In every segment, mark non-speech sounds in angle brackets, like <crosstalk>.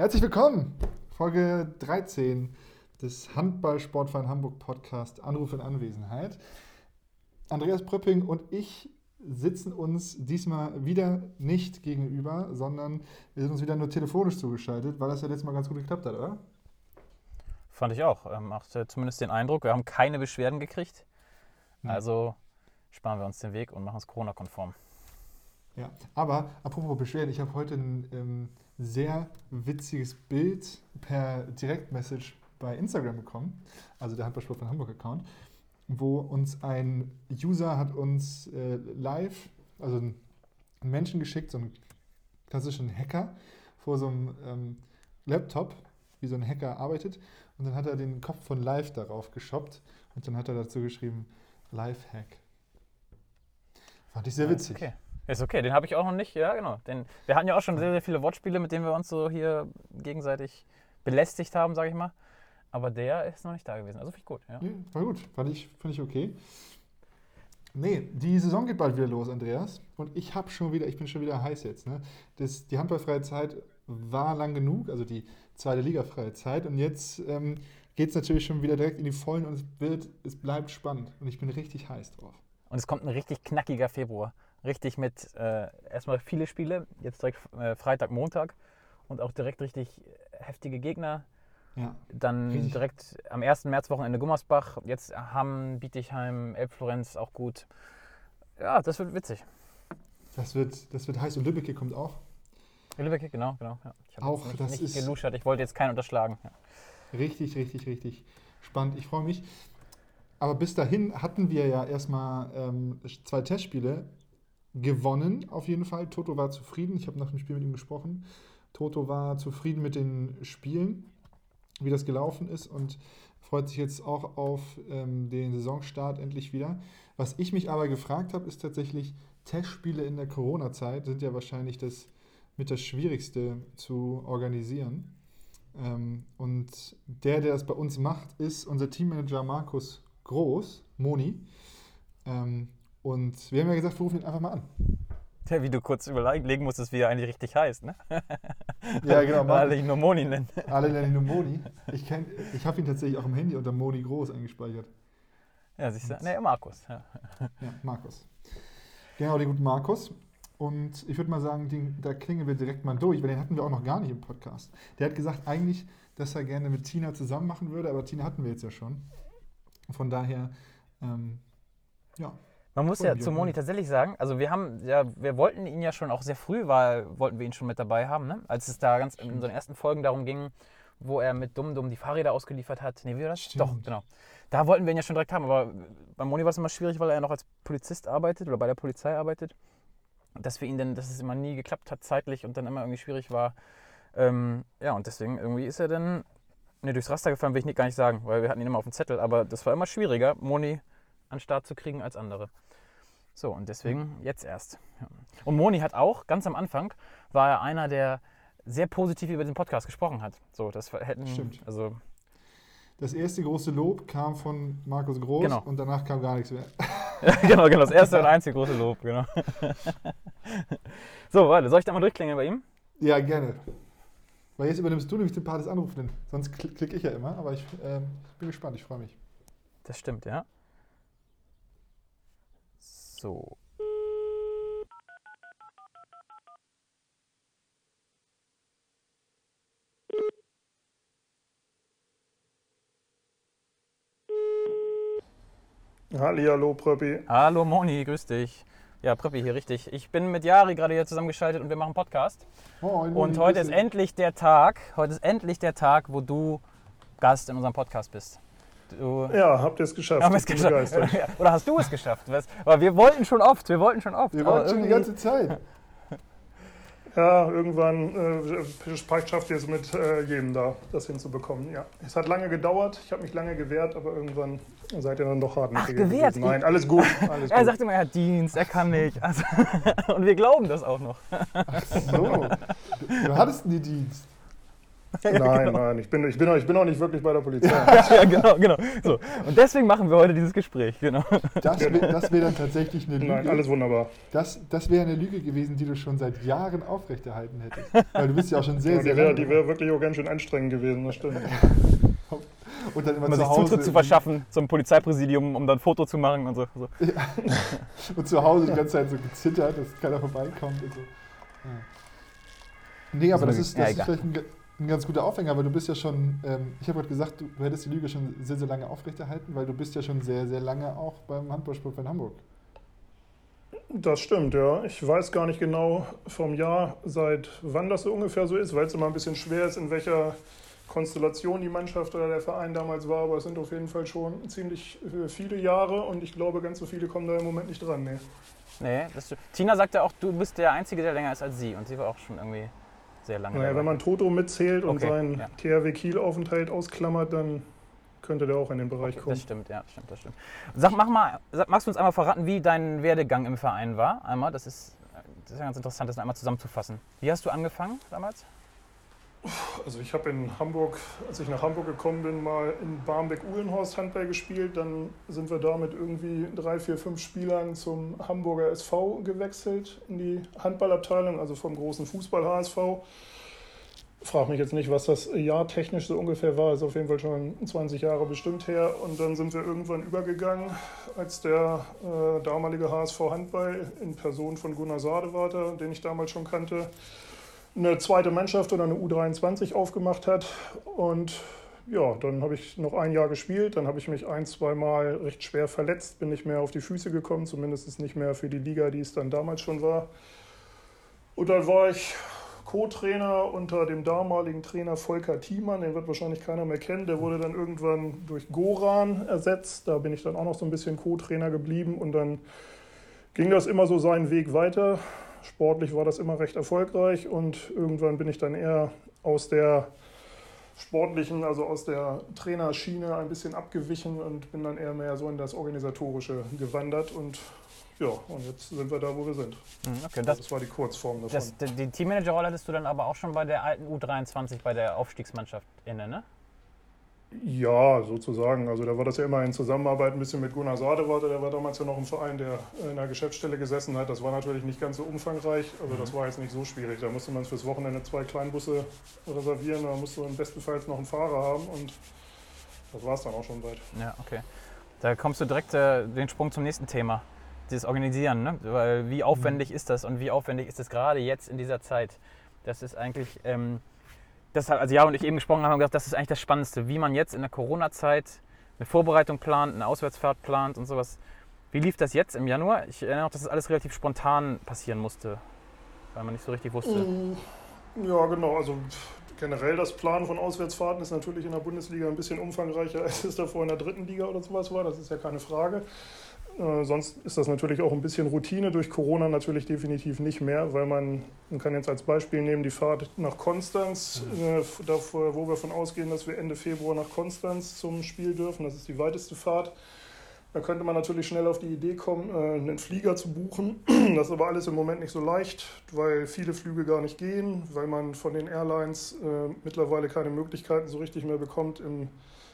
Herzlich willkommen, Folge 13 des Handball-Sportverein Hamburg Podcast Anruf in Anwesenheit. Andreas Pröpping und ich sitzen uns diesmal wieder nicht gegenüber, sondern wir sind uns wieder nur telefonisch zugeschaltet, weil das ja letztes Mal ganz gut geklappt hat, oder? Fand ich auch. Ähm, macht zumindest den Eindruck, wir haben keine Beschwerden gekriegt. Hm. Also sparen wir uns den Weg und machen es Corona-konform. Ja, aber apropos Beschwerden, ich habe heute ein ähm, sehr witziges Bild per Direktmessage bei Instagram bekommen, also der Handballsport von Hamburg Account, wo uns ein User hat uns äh, live, also einen Menschen geschickt, so einen klassischen Hacker vor so einem ähm, Laptop, wie so ein Hacker arbeitet, und dann hat er den Kopf von Live darauf geshoppt und dann hat er dazu geschrieben Live-Hack. Fand ich sehr Ja, witzig. Okay. Ist okay, den habe ich auch noch nicht. Ja, genau. Den, wir hatten ja auch schon sehr, sehr viele Wortspiele, mit denen wir uns so hier gegenseitig belästigt haben, sage ich mal. Aber der ist noch nicht da gewesen. Also finde ich gut. Ja. Nee, war gut, fand ich, fand ich okay. Nee, die Saison geht bald wieder los, Andreas. Und ich habe schon wieder, ich bin schon wieder heiß jetzt. Ne? Das, die handballfreie Zeit war lang genug, also die zweite Ligafreie Zeit. Und jetzt ähm, geht es natürlich schon wieder direkt in die Vollen und es wird, es bleibt spannend. Und ich bin richtig heiß drauf. Und es kommt ein richtig knackiger Februar. Richtig mit äh, erstmal viele Spiele, jetzt direkt äh, Freitag, Montag und auch direkt richtig heftige Gegner. Ja. Dann Richtig. direkt am 1. Märzwochenende Gummersbach, jetzt Hamm, Bietigheim, Elbflorenz auch gut. Ja, das wird witzig. Das wird, das wird heiß. Und Lübeck kommt auch. Lübeck, genau, genau. Ja. Ich habe Auch nicht, das nicht ist- geluschert, ich wollte jetzt keinen unterschlagen. Ja. Richtig, richtig, richtig spannend. Ich freue mich. Aber bis dahin hatten wir ja erstmal ähm, zwei Testspiele gewonnen, auf jeden Fall. Toto war zufrieden. Ich habe nach dem Spiel mit ihm gesprochen. Toto war zufrieden mit den Spielen, wie das gelaufen ist und freut sich jetzt auch auf ähm, den Saisonstart endlich wieder. Was ich mich aber gefragt habe, ist tatsächlich, Testspiele in der Corona-Zeit sind ja wahrscheinlich das mit das Schwierigste zu organisieren. Ähm, und der, der das bei uns macht, ist unser Teammanager Markus Groß, Moni. Ähm, und wir haben ja gesagt, wir rufen ihn einfach mal an. Ja, wie du kurz überlegen musstest, wie er eigentlich richtig heißt, ne? Ja, genau. Weil alle ihn nur Moni nennen. Alle nennen ihn nur Moni. Ich, kenn- ich habe ihn tatsächlich auch im Handy unter Moni Groß eingespeichert. Ja, siehst du? Ne, Markus. Ja. Ja, Markus. Genau, den guten Markus. Und ich würde mal sagen, den, da klingen wir direkt mal durch, weil den hatten wir auch noch gar nicht im Podcast. Der hat gesagt eigentlich, dass er gerne mit Tina zusammen machen würde, aber Tina hatten wir jetzt ja schon. Von daher, ähm, ja. Man muss ja zu. Moni tatsächlich sagen, also wir haben, ja, wir wollten ihn ja schon auch sehr früh, war, wollten wir ihn schon mit dabei haben, ne? Als es da ganz in unseren ersten Folgen darum ging, wo er mit Dumm Dumm die Fahrräder ausgeliefert hat. Nee, wie war das? Stimmt. Doch, genau. Da wollten wir ihn ja schon direkt haben, aber bei Moni war es immer schwierig, weil er noch als Polizist arbeitet oder bei der Polizei arbeitet. Dass wir ihn dann, dass es immer nie geklappt hat zeitlich und dann immer irgendwie schwierig war. Ähm, ja, und deswegen irgendwie ist er dann ne, durchs Raster gefallen, will ich nicht, gar nicht sagen, weil wir hatten ihn immer auf dem Zettel, aber das war immer schwieriger, Moni an den Start zu kriegen als andere. So, und deswegen jetzt erst. Und Moni hat auch, ganz am Anfang, war er einer, der sehr positiv über den Podcast gesprochen hat. So, das hätten, Stimmt. also Das erste große Lob kam von Markus Groß Genau. und danach kam gar nichts mehr. <laughs> genau, genau, das erste und <laughs> einzige große Lob, genau. <laughs> so, warte, soll ich da mal durchklingeln bei ihm? Ja, gerne. Weil jetzt übernimmst du nämlich den Part des Anrufenden. Sonst kl- klicke ich ja immer, aber ich ähm, bin gespannt, ich freue mich. Das stimmt, ja. So. Hallihallo, Pröppi. Hallo Moni, grüß dich. Ja, Prippi hier, richtig. Ich bin mit Jari gerade hier zusammengeschaltet und wir machen Podcast. Moin, Moni, Und heute ist endlich der Tag, heute ist endlich der Tag, wo du Gast in unserem Podcast bist. Du, Ja, habt ihr es geschafft? haben es bin geschafft. begeistert. <laughs> Oder hast du es geschafft? Aber wir wollten schon oft, wir wollten schon oft. Wir waren schon die ganze Zeit. <laughs> Ja, irgendwann äh, schafft ihr es mit äh, jedem da, das hinzubekommen. Ja. Es hat lange gedauert, ich habe mich lange gewehrt, aber irgendwann seid ihr dann doch hartnäckiger Ach, gewehrt? gewesen. Nein, alles gut. <laughs> Alles Er gut. sagt immer, er hat Dienst, er kann nicht. Also, und wir glauben das auch noch. So. Du, du hattest nie Dienst. <laughs> nein, genau. nein, ich bin, ich, bin, ich bin auch nicht wirklich bei der Polizei. <laughs> ja, genau, genau. So. Und deswegen machen wir heute dieses Gespräch, genau. Das wäre wär dann tatsächlich eine Lüge. Nein, alles wunderbar. Das, das wäre eine Lüge gewesen, die du schon seit Jahren aufrechterhalten hättest. Weil du bist ja auch schon sehr, ja, sehr wär, Die wäre wirklich auch ganz schön anstrengend gewesen, das stimmt. <laughs> Und dann immer um sich Zutritt zu verschaffen zum Polizeipräsidium, um dann ein Foto zu machen und so. so. Ja. Und zu Hause die ganze Zeit so gezittert, dass keiner vorbeikommt und so. Ja. Nee, aber das ist, das ja, ist vielleicht ein, ein, ganz guter Aufhänger, weil du bist ja schon, ähm, ich habe gerade gesagt, du, du, hättest die Lüge schon sehr, sehr lange aufrechterhalten, weil du bist ja schon sehr, sehr lange auch beim Handballsport in Hamburg. Das stimmt, ja. Ich weiß gar nicht genau vom Jahr, seit wann das so ungefähr so ist, weil es immer ein bisschen schwer ist, in welcher Konstellation die Mannschaft oder der Verein damals war, aber es sind auf jeden Fall schon ziemlich äh, viele Jahre und ich glaube, ganz so viele kommen da im Moment nicht dran. Nee. Nee, das, Tina sagte auch, du bist der Einzige, der länger ist als sie und sie war auch schon irgendwie sehr lange. Naja, wenn man Toto mitzählt und okay, seinen ja. THW Kiel-Aufenthalt ausklammert, dann könnte der auch in den Bereich okay, kommen. Das stimmt, ja, das stimmt, das stimmt. Sag, mach mal, magst du uns einmal verraten, wie dein Werdegang im Verein war? Einmal, das ist, das ist ja ganz interessant, das einmal zusammenzufassen. Wie hast du angefangen damals? Also ich habe in Hamburg, als ich nach Hamburg gekommen bin, mal in Barmbek-Uhlenhorst Handball gespielt. Dann sind wir da mit irgendwie drei, vier, fünf Spielern zum Hamburger SV gewechselt in die Handballabteilung, also vom großen Fußball HSV. Frag mich jetzt nicht, was das Jahr technisch so ungefähr war. Ist auf jeden Fall schon 20 Jahre bestimmt her. Und dann sind wir irgendwann übergegangen, als der äh, damalige HSV Handball in Person von Gunnar Sadewater, den ich damals schon kannte, eine zweite Mannschaft oder eine U23 aufgemacht hat. Und ja, dann habe ich noch ein Jahr gespielt. Dann habe ich mich ein, zwei Mal recht schwer verletzt, bin nicht mehr auf die Füße gekommen, zumindest nicht mehr für die Liga, die es dann damals schon war. Und dann war ich Co-Trainer unter dem damaligen Trainer Volker Thiemann, den wird wahrscheinlich keiner mehr kennen. Der wurde dann irgendwann durch Goran ersetzt. Da bin ich dann auch noch so ein bisschen Co-Trainer geblieben und dann ging das immer so seinen Weg weiter. Sportlich war das immer recht erfolgreich und irgendwann bin ich dann eher aus der sportlichen, also aus der Trainerschiene ein bisschen abgewichen und bin dann eher mehr so in das Organisatorische gewandert und ja, und jetzt sind wir da, wo wir sind. Mhm, okay, das, das war die Kurzform davon. Das, die Teammanager-Rolle hattest du dann aber auch schon bei der alten U23, bei der Aufstiegsmannschaft inne, ne? Ja, sozusagen. Also da war das ja immer in Zusammenarbeit ein bisschen mit Gunnar Sadewarte, der war damals ja noch im Verein, der in der Geschäftsstelle gesessen hat. Das war natürlich nicht ganz so umfangreich, also das mhm. war jetzt nicht so schwierig. Da musste man fürs Wochenende zwei Kleinbusse reservieren, da musste man bestenfalls noch einen Fahrer haben und das war es dann auch schon weit. Ja, okay. Da kommst du direkt äh, den Sprung zum nächsten Thema, dieses Organisieren. Ne? Weil wie aufwendig mhm. ist das und wie aufwendig ist es gerade jetzt in dieser Zeit? Das ist eigentlich... Ähm, das, also ja und ich eben gesprochen haben, haben gesagt, das ist eigentlich das Spannendste, wie man jetzt in der Corona-Zeit eine Vorbereitung plant, eine Auswärtsfahrt plant und sowas. Wie lief das jetzt im Januar? Ich erinnere auch, dass das alles relativ spontan passieren musste, weil man nicht so richtig wusste. Mm, ja, genau. Also generell das Planen von Auswärtsfahrten ist natürlich in der Bundesliga ein bisschen umfangreicher, <laughs> als es davor in der dritten Liga oder sowas war. Das ist ja keine Frage. Äh, sonst ist das natürlich auch ein bisschen Routine, durch Corona natürlich definitiv nicht mehr, weil man, man kann jetzt als Beispiel nehmen die Fahrt nach Konstanz, mhm. äh, davor, wo wir davon ausgehen, dass wir Ende Februar nach Konstanz zum Spiel dürfen. Das ist die weiteste Fahrt. Da könnte man natürlich schnell auf die Idee kommen, äh, einen Flieger zu buchen. <clears throat> Das ist aber alles im Moment nicht so leicht, weil viele Flüge gar nicht gehen, weil man von den Airlines äh, mittlerweile keine Möglichkeiten so richtig mehr bekommt, im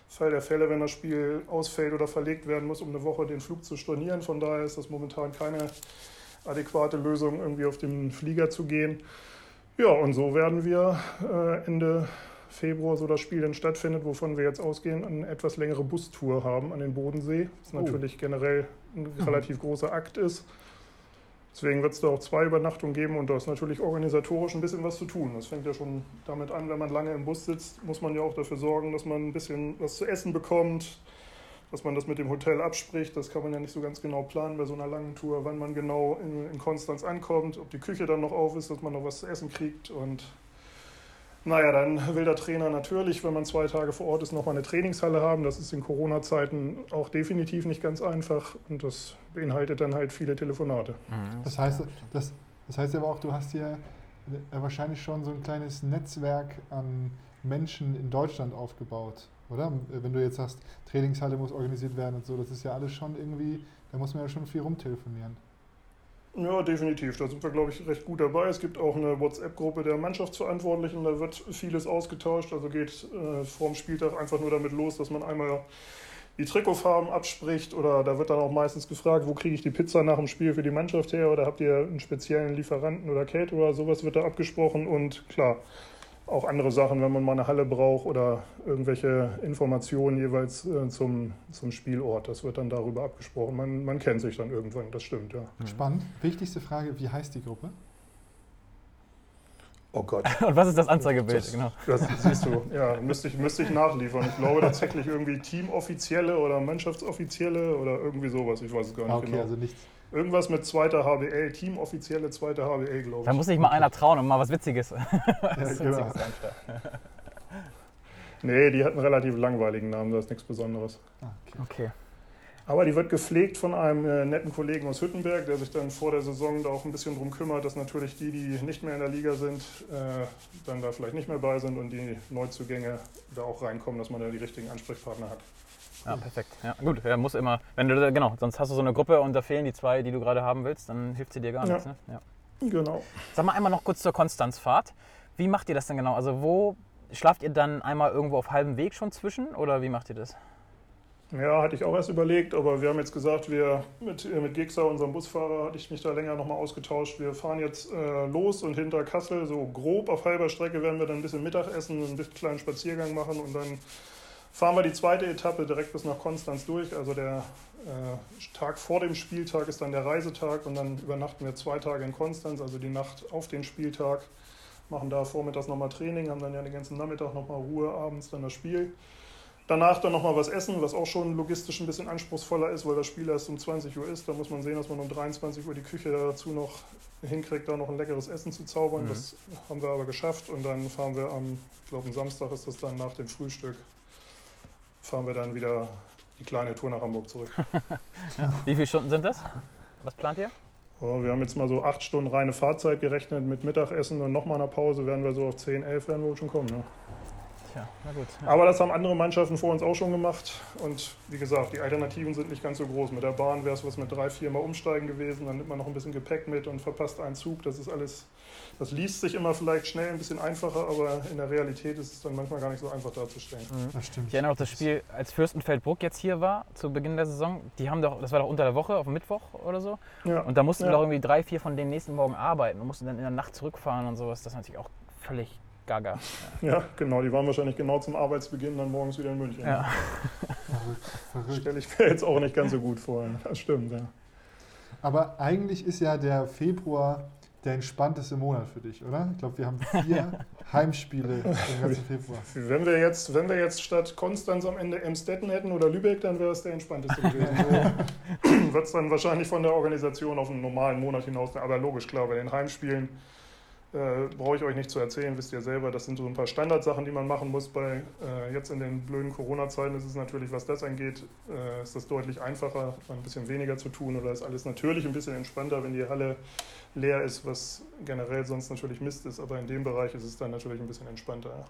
Fall der Fälle, wenn das Spiel ausfällt oder verlegt werden muss, um eine Woche den Flug zu stornieren. Von daher ist das momentan keine adäquate Lösung, irgendwie auf den Flieger zu gehen. Ja, und so werden wir äh, Ende Februar, so das Spiel dann stattfindet, wovon wir jetzt ausgehen, eine etwas längere Bustour haben an den Bodensee, was oh. natürlich generell ein mhm. relativ großer Akt ist. Deswegen wird es da auch zwei Übernachtungen geben und da ist natürlich organisatorisch ein bisschen was zu tun. Das fängt ja schon damit an, wenn man lange im Bus sitzt, muss man ja auch dafür sorgen, dass man ein bisschen was zu essen bekommt, dass man das mit dem Hotel abspricht. Das kann man ja nicht so ganz genau planen bei so einer langen Tour, wann man genau in, in Konstanz ankommt, ob die Küche dann noch auf ist, dass man noch was zu essen kriegt und naja, dann will der Trainer natürlich, wenn man zwei Tage vor Ort ist, nochmal eine Trainingshalle haben. Das ist in Corona-Zeiten auch definitiv nicht ganz einfach und das beinhaltet dann halt viele Telefonate. Mhm. Das heißt, das, das heißt aber auch, du hast hier wahrscheinlich schon so ein kleines Netzwerk an Menschen in Deutschland aufgebaut, oder? Wenn du jetzt sagst, Trainingshalle muss organisiert werden und so, das ist ja alles schon irgendwie, da muss man ja schon viel rumtelefonieren. Ja, definitiv. Da sind wir, glaube ich, recht gut dabei. Es gibt auch eine WhatsApp-Gruppe der Mannschaftsverantwortlichen. Da wird vieles ausgetauscht. Also geht äh, vorm Spieltag einfach nur damit los, dass man einmal die Trikotfarben abspricht. Oder da wird dann auch meistens gefragt, wo kriege ich die Pizza nach dem Spiel für die Mannschaft her? Oder habt ihr einen speziellen Lieferanten oder Caterer? Sowas wird da abgesprochen. Und klar, auch andere Sachen, wenn man mal eine Halle braucht oder irgendwelche Informationen jeweils äh, zum, zum Spielort. Das wird dann darüber abgesprochen. Man, man kennt sich dann irgendwann, das stimmt, ja. Spannend. Wichtigste Frage, wie heißt die Gruppe? Oh Gott. <laughs> Und was ist das Anzeigebild? Das, genau. das siehst du, ja, müsste ich, müsste ich nachliefern. Ich glaube tatsächlich irgendwie Teamoffizielle oder Mannschaftsoffizielle oder irgendwie sowas. Ich weiß es gar nicht Ah, okay, genau. also nichts. Irgendwas mit zweiter HBL, Teamoffizielle zweite HBL, glaube Da ich. muss sich mal einer trauen und mal was Witziges. <laughs> was Ja, Witziges genau. Nee, die hat einen relativ langweiligen Namen, das ist nichts Besonderes. Ah, okay. Okay. Aber die wird gepflegt von einem äh, netten Kollegen aus Hüttenberg, der sich dann vor der Saison da auch ein bisschen drum kümmert, dass natürlich die, die nicht mehr in der Liga sind, äh, dann da vielleicht nicht mehr bei sind und die Neuzugänge da auch reinkommen, dass man da die richtigen Ansprechpartner hat. Ja, perfekt. Ja, gut, ja, muss immer. Wenn du, genau, sonst hast du so eine Gruppe und da fehlen die zwei, die du gerade haben willst, dann hilft sie dir gar Ja. nichts. Ne? Ja. Genau. Sag mal einmal noch kurz zur Konstanzfahrt. Wie macht ihr das denn genau? Also wo schlaft ihr dann einmal irgendwo auf halbem Weg schon zwischen oder wie macht ihr das? Ja, hatte ich auch erst überlegt, aber wir haben jetzt gesagt, wir mit, äh, mit Gegsa, unserem Busfahrer, hatte ich mich da länger nochmal ausgetauscht. Wir fahren jetzt äh, los und hinter Kassel, so grob auf halber Strecke, werden wir dann ein bisschen Mittagessen, einen kleinen Spaziergang machen und dann fahren wir die zweite Etappe direkt bis nach Konstanz durch. Also der äh, Tag vor dem Spieltag ist dann der Reisetag und dann übernachten wir zwei Tage in Konstanz, also die Nacht auf den Spieltag. Machen da vormittags nochmal Training, haben dann ja den ganzen Nachmittag nochmal Ruhe, abends dann das Spiel. Danach dann nochmal was essen, was auch schon logistisch ein bisschen anspruchsvoller ist, weil das Spiel erst um 20 Uhr ist. Da muss man sehen, dass man um 23 Uhr die Küche dazu noch hinkriegt, da noch ein leckeres Essen zu zaubern. Mhm. Das haben wir aber geschafft. Und dann fahren wir am, ich glaube, am Samstag ist das dann nach dem Frühstück, fahren wir dann wieder die kleine Tour nach Hamburg zurück. <laughs> Wie viele Stunden sind das? Was plant ihr? Ja, wir haben jetzt mal so acht Stunden reine Fahrzeit gerechnet mit Mittagessen und nochmal einer Pause, werden wir so auf 10, 11 werden wir wohl schon kommen. Ne? Tja, na gut. Ja. Aber das haben andere Mannschaften vor uns auch schon gemacht. Und wie gesagt, die Alternativen sind nicht ganz so groß. Mit der Bahn wäre es was mit drei, vier Mal umsteigen gewesen. Dann nimmt man noch ein bisschen Gepäck mit und verpasst einen Zug. Das ist alles, das liest sich immer vielleicht schnell ein bisschen einfacher, aber in der Realität ist es dann manchmal gar nicht so einfach darzustellen. Mhm. Das stimmt. Ich erinnere noch das Spiel, als Fürstenfeldbruck jetzt hier war, zu Beginn der Saison. Die haben doch, das war doch unter der Woche, auf Mittwoch oder so. Ja, Und da mussten Ja. doch irgendwie drei, vier von denen nächsten Morgen arbeiten und mussten dann in der Nacht zurückfahren und sowas. Das ist natürlich auch völlig gaga. ja, <laughs> genau. Die waren wahrscheinlich genau zum Arbeitsbeginn dann morgens wieder in München. Ja. Stelle ich mir jetzt auch nicht ganz so gut vor. Das stimmt, ja. Aber eigentlich ist ja der Februar der entspannteste Monat für dich, oder? Ich glaube, wir haben <laughs> vier Heimspiele im <laughs> ganzen Februar. Wenn wir, jetzt, wenn wir jetzt statt Konstanz am Ende Emstetten hätten oder Lübeck, dann wäre es der entspannteste gewesen. <laughs> So wird es dann wahrscheinlich von der Organisation auf einen normalen Monat hinaus. Aber logisch, klar, bei den Heimspielen äh, brauche ich euch nicht zu erzählen, wisst ihr selber. Das sind so ein paar Standardsachen, die man machen muss. Bei äh, jetzt in den blöden Corona-Zeiten ist es natürlich, was das angeht, äh, ist das deutlich einfacher, ein bisschen weniger zu tun oder ist alles natürlich ein bisschen entspannter, wenn die Halle leer ist, was generell sonst natürlich Mist ist. Aber in dem Bereich ist es dann natürlich ein bisschen entspannter. Ja.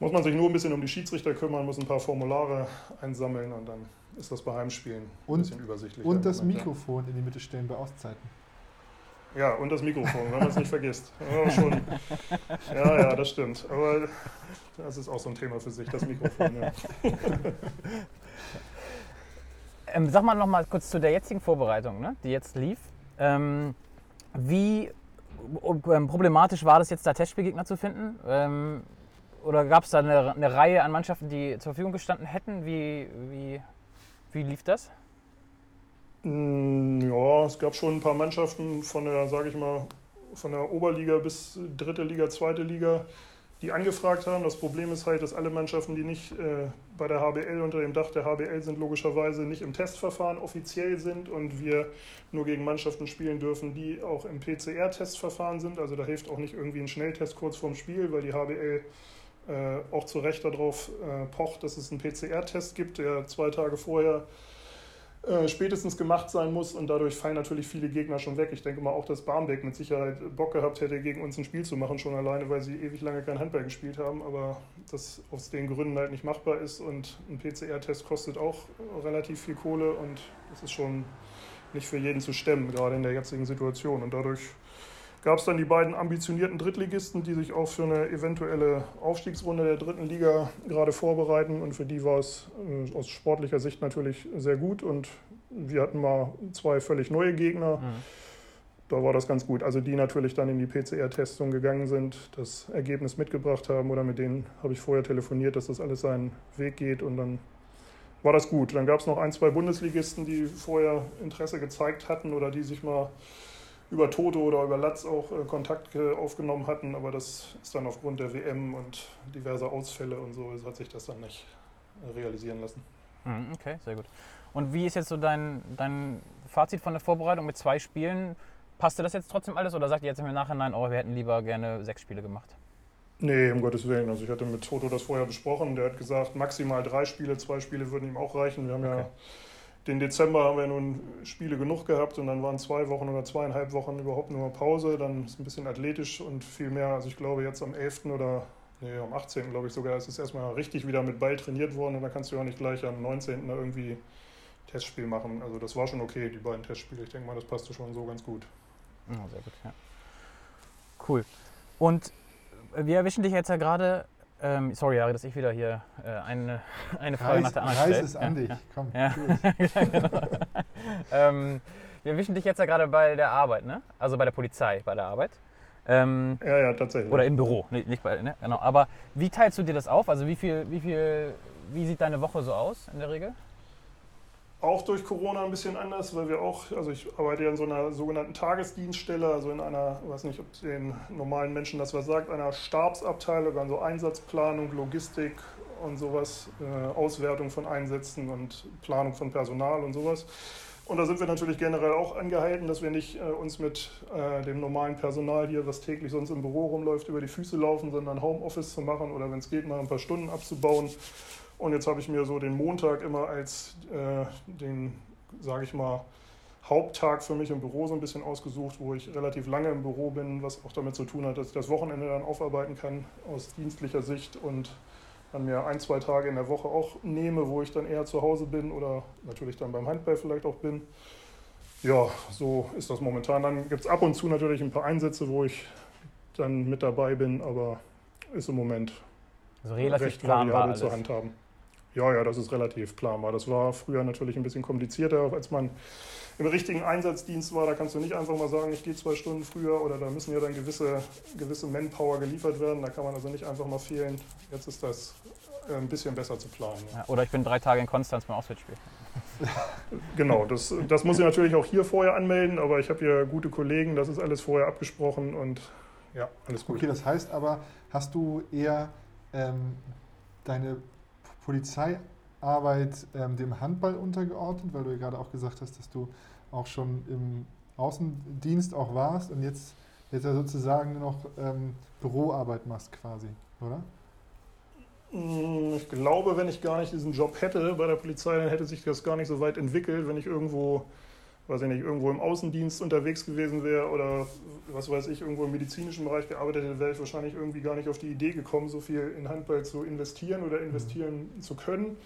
Muss man sich nur ein bisschen um die Schiedsrichter kümmern, muss ein paar Formulare einsammeln und dann ist das bei Heimspielen ein Und- bisschen übersichtlicher. Und das Moment, ja. Mikrofon in die Mitte stellen bei Auszeiten. Ja, und das Mikrofon, wenn man es nicht vergisst. Ja, schon. ja, ja, das stimmt. Aber das ist auch so ein Thema für sich, das Mikrofon. Ja. <laughs> Ähm, sag mal noch mal kurz zu der jetzigen Vorbereitung, ne, die jetzt lief. Ähm, wie ähm, problematisch war das jetzt, da Testspielgegner zu finden? Ähm, oder gab es da eine, eine Reihe an Mannschaften, die zur Verfügung gestanden hätten? Wie, wie, wie lief das? Mm, Ja, es gab schon ein paar Mannschaften von der, sage ich mal, von der Oberliga bis dritte Liga, zweite Liga, die angefragt haben. Das Problem ist halt, dass alle Mannschaften, die nicht äh, bei der HBL unter dem Dach der HBL sind, logischerweise nicht im Testverfahren offiziell sind und wir nur gegen Mannschaften spielen dürfen, die auch im PCR-Testverfahren sind. Also da hilft auch nicht irgendwie ein Schnelltest kurz vorm Spiel, weil die HBL äh, auch zu Recht darauf äh, pocht, dass es einen PCR-Test gibt, der zwei Tage vorher äh, spätestens gemacht sein muss und dadurch fallen natürlich viele Gegner schon weg. Ich denke mal auch, dass Barmbek mit Sicherheit Bock gehabt hätte, gegen uns ein Spiel zu machen, schon alleine, weil sie ewig lange kein Handball gespielt haben, aber das aus den Gründen halt nicht machbar ist und ein PCR-Test kostet auch relativ viel Kohle und das ist schon nicht für jeden zu stemmen, gerade in der jetzigen Situation. Und dadurch gab es dann die beiden ambitionierten Drittligisten, die sich auch für eine eventuelle Aufstiegsrunde der dritten Liga gerade vorbereiten. Und für die war es äh, aus sportlicher Sicht natürlich sehr gut. Und wir hatten mal zwei völlig neue Gegner. Mhm. Da war das ganz gut. Also die natürlich dann in die PCR-Testung gegangen sind, das Ergebnis mitgebracht haben oder mit denen habe ich vorher telefoniert, dass das alles seinen Weg geht und dann war das gut. Dann gab es noch ein, zwei Bundesligisten, die vorher Interesse gezeigt hatten oder die sich mal über Toto oder über Latz auch äh, Kontakt äh, aufgenommen hatten, aber das ist dann aufgrund der WM und diverser Ausfälle und so hat sich das dann nicht äh, realisieren lassen. Mhm, okay, sehr gut. Und wie ist jetzt so dein, dein Fazit von der Vorbereitung mit zwei Spielen? Passte das jetzt trotzdem alles oder sagt ihr jetzt im Nachhinein, oh, wir hätten lieber gerne sechs Spiele gemacht? Nee, um Gottes Willen. Also ich hatte mit Toto das vorher besprochen. Der hat gesagt, maximal drei Spiele, zwei Spiele würden ihm auch reichen. Wir haben okay. ja den Dezember haben wir nun Spiele genug gehabt und dann waren zwei Wochen oder zweieinhalb Wochen überhaupt nur Pause. Dann ist ein bisschen athletisch und viel mehr. Also ich glaube jetzt am 11. oder nee, am 18. glaube ich sogar, ist es erstmal richtig wieder mit Ball trainiert worden und da kannst du auch nicht gleich am 19. irgendwie Testspiel machen. Also das war schon okay, die beiden Testspiele. Ich denke mal, das passte schon so ganz gut. Ja, sehr gut, ja. Cool. Und wir erwischen dich jetzt ja gerade ähm, sorry, Jari, dass ich wieder hier äh, eine, <laughs> eine Frage Reis, nach der anderen stelle. Reis ist an dich, komm. <laughs> Ja. genau. ähm, wir wischen dich jetzt ja gerade bei der Arbeit, ne? Also bei der Polizei, bei der Arbeit. Ähm, ja, ja, tatsächlich. Oder im Büro, nicht, nicht bei, ne? Genau. Aber wie teilst du dir das auf? Also wie viel, wie viel, wie sieht deine Woche so aus in der Regel? Auch durch Corona ein bisschen anders, weil wir auch, also ich arbeite ja in so einer sogenannten Tagesdienststelle, also in einer, weiß nicht, ob den normalen Menschen das was sagt, einer Stabsabteilung, also Einsatzplanung, Logistik und sowas, äh, Auswertung von Einsätzen und Planung von Personal und sowas. Und da sind wir natürlich generell auch angehalten, dass wir nicht äh, uns mit äh, dem normalen Personal hier, was täglich sonst im Büro rumläuft, über die Füße laufen, sondern Homeoffice zu machen oder wenn es geht, mal ein paar Stunden abzubauen und jetzt habe ich mir so den Montag immer als äh, den, sage ich mal, Haupttag für mich im Büro so ein bisschen ausgesucht, wo ich relativ lange im Büro bin, was auch damit zu tun hat, dass ich das Wochenende dann aufarbeiten kann aus dienstlicher Sicht und dann mir ein, zwei Tage in der Woche auch nehme, wo ich dann eher zu Hause bin oder natürlich dann beim Handball vielleicht auch bin. Ja, so ist das momentan. Dann gibt es ab und zu natürlich ein paar Einsätze, wo ich dann mit dabei bin, aber ist im Moment also relativ recht variabel zu handhaben. Ja, ja, das ist relativ planbar. Das war früher natürlich ein bisschen komplizierter, als man im richtigen Einsatzdienst war. Da kannst du nicht einfach mal sagen, ich gehe zwei Stunden früher oder da müssen ja dann gewisse, gewisse Manpower geliefert werden. Da kann man also nicht einfach mal fehlen. Jetzt ist das äh, ein bisschen besser zu planen. Ja. Ja, oder ich bin drei Tage in Konstanz beim Auswärtsspiel. <laughs> genau, das, das muss ich natürlich auch hier vorher anmelden, aber ich habe hier gute Kollegen, das ist alles vorher abgesprochen und ja, alles gut. Okay, das heißt aber, hast du eher ähm, deine Polizeiarbeit ähm, dem Handball untergeordnet, weil du ja gerade auch gesagt hast, dass du auch schon im Außendienst auch warst und jetzt, jetzt ja sozusagen noch ähm, Büroarbeit machst quasi, oder? Mm, ich glaube, wenn ich gar nicht diesen Job hätte bei der Polizei, dann hätte sich das gar nicht so weit entwickelt, wenn ich irgendwo, weiß ich nicht, irgendwo im Außendienst unterwegs gewesen wäre oder was weiß ich, irgendwo im medizinischen Bereich gearbeitet hätte, wäre ich wahrscheinlich irgendwie gar nicht auf die Idee gekommen, so viel in Handball zu investieren oder investieren mhm. zu können.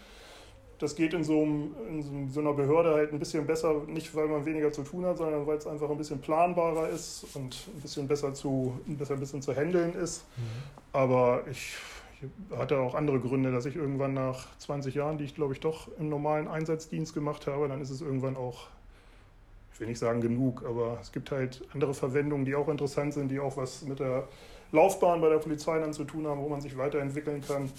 Das geht in so, einem, in so, einer Behörde halt ein bisschen besser, nicht weil man weniger zu tun hat, sondern weil es einfach ein bisschen planbarer ist und ein bisschen besser zu, besser ein bisschen zu handeln ist. Mhm. Aber ich, ich hatte auch andere Gründe, dass ich irgendwann nach 20 Jahren, die ich glaube ich doch im normalen Einsatzdienst gemacht habe, dann ist es irgendwann auch ich will nicht sagen genug, aber es gibt halt andere Verwendungen, die auch interessant sind, die auch was mit der Laufbahn bei der Polizei dann zu tun haben, wo man sich weiterentwickeln kann.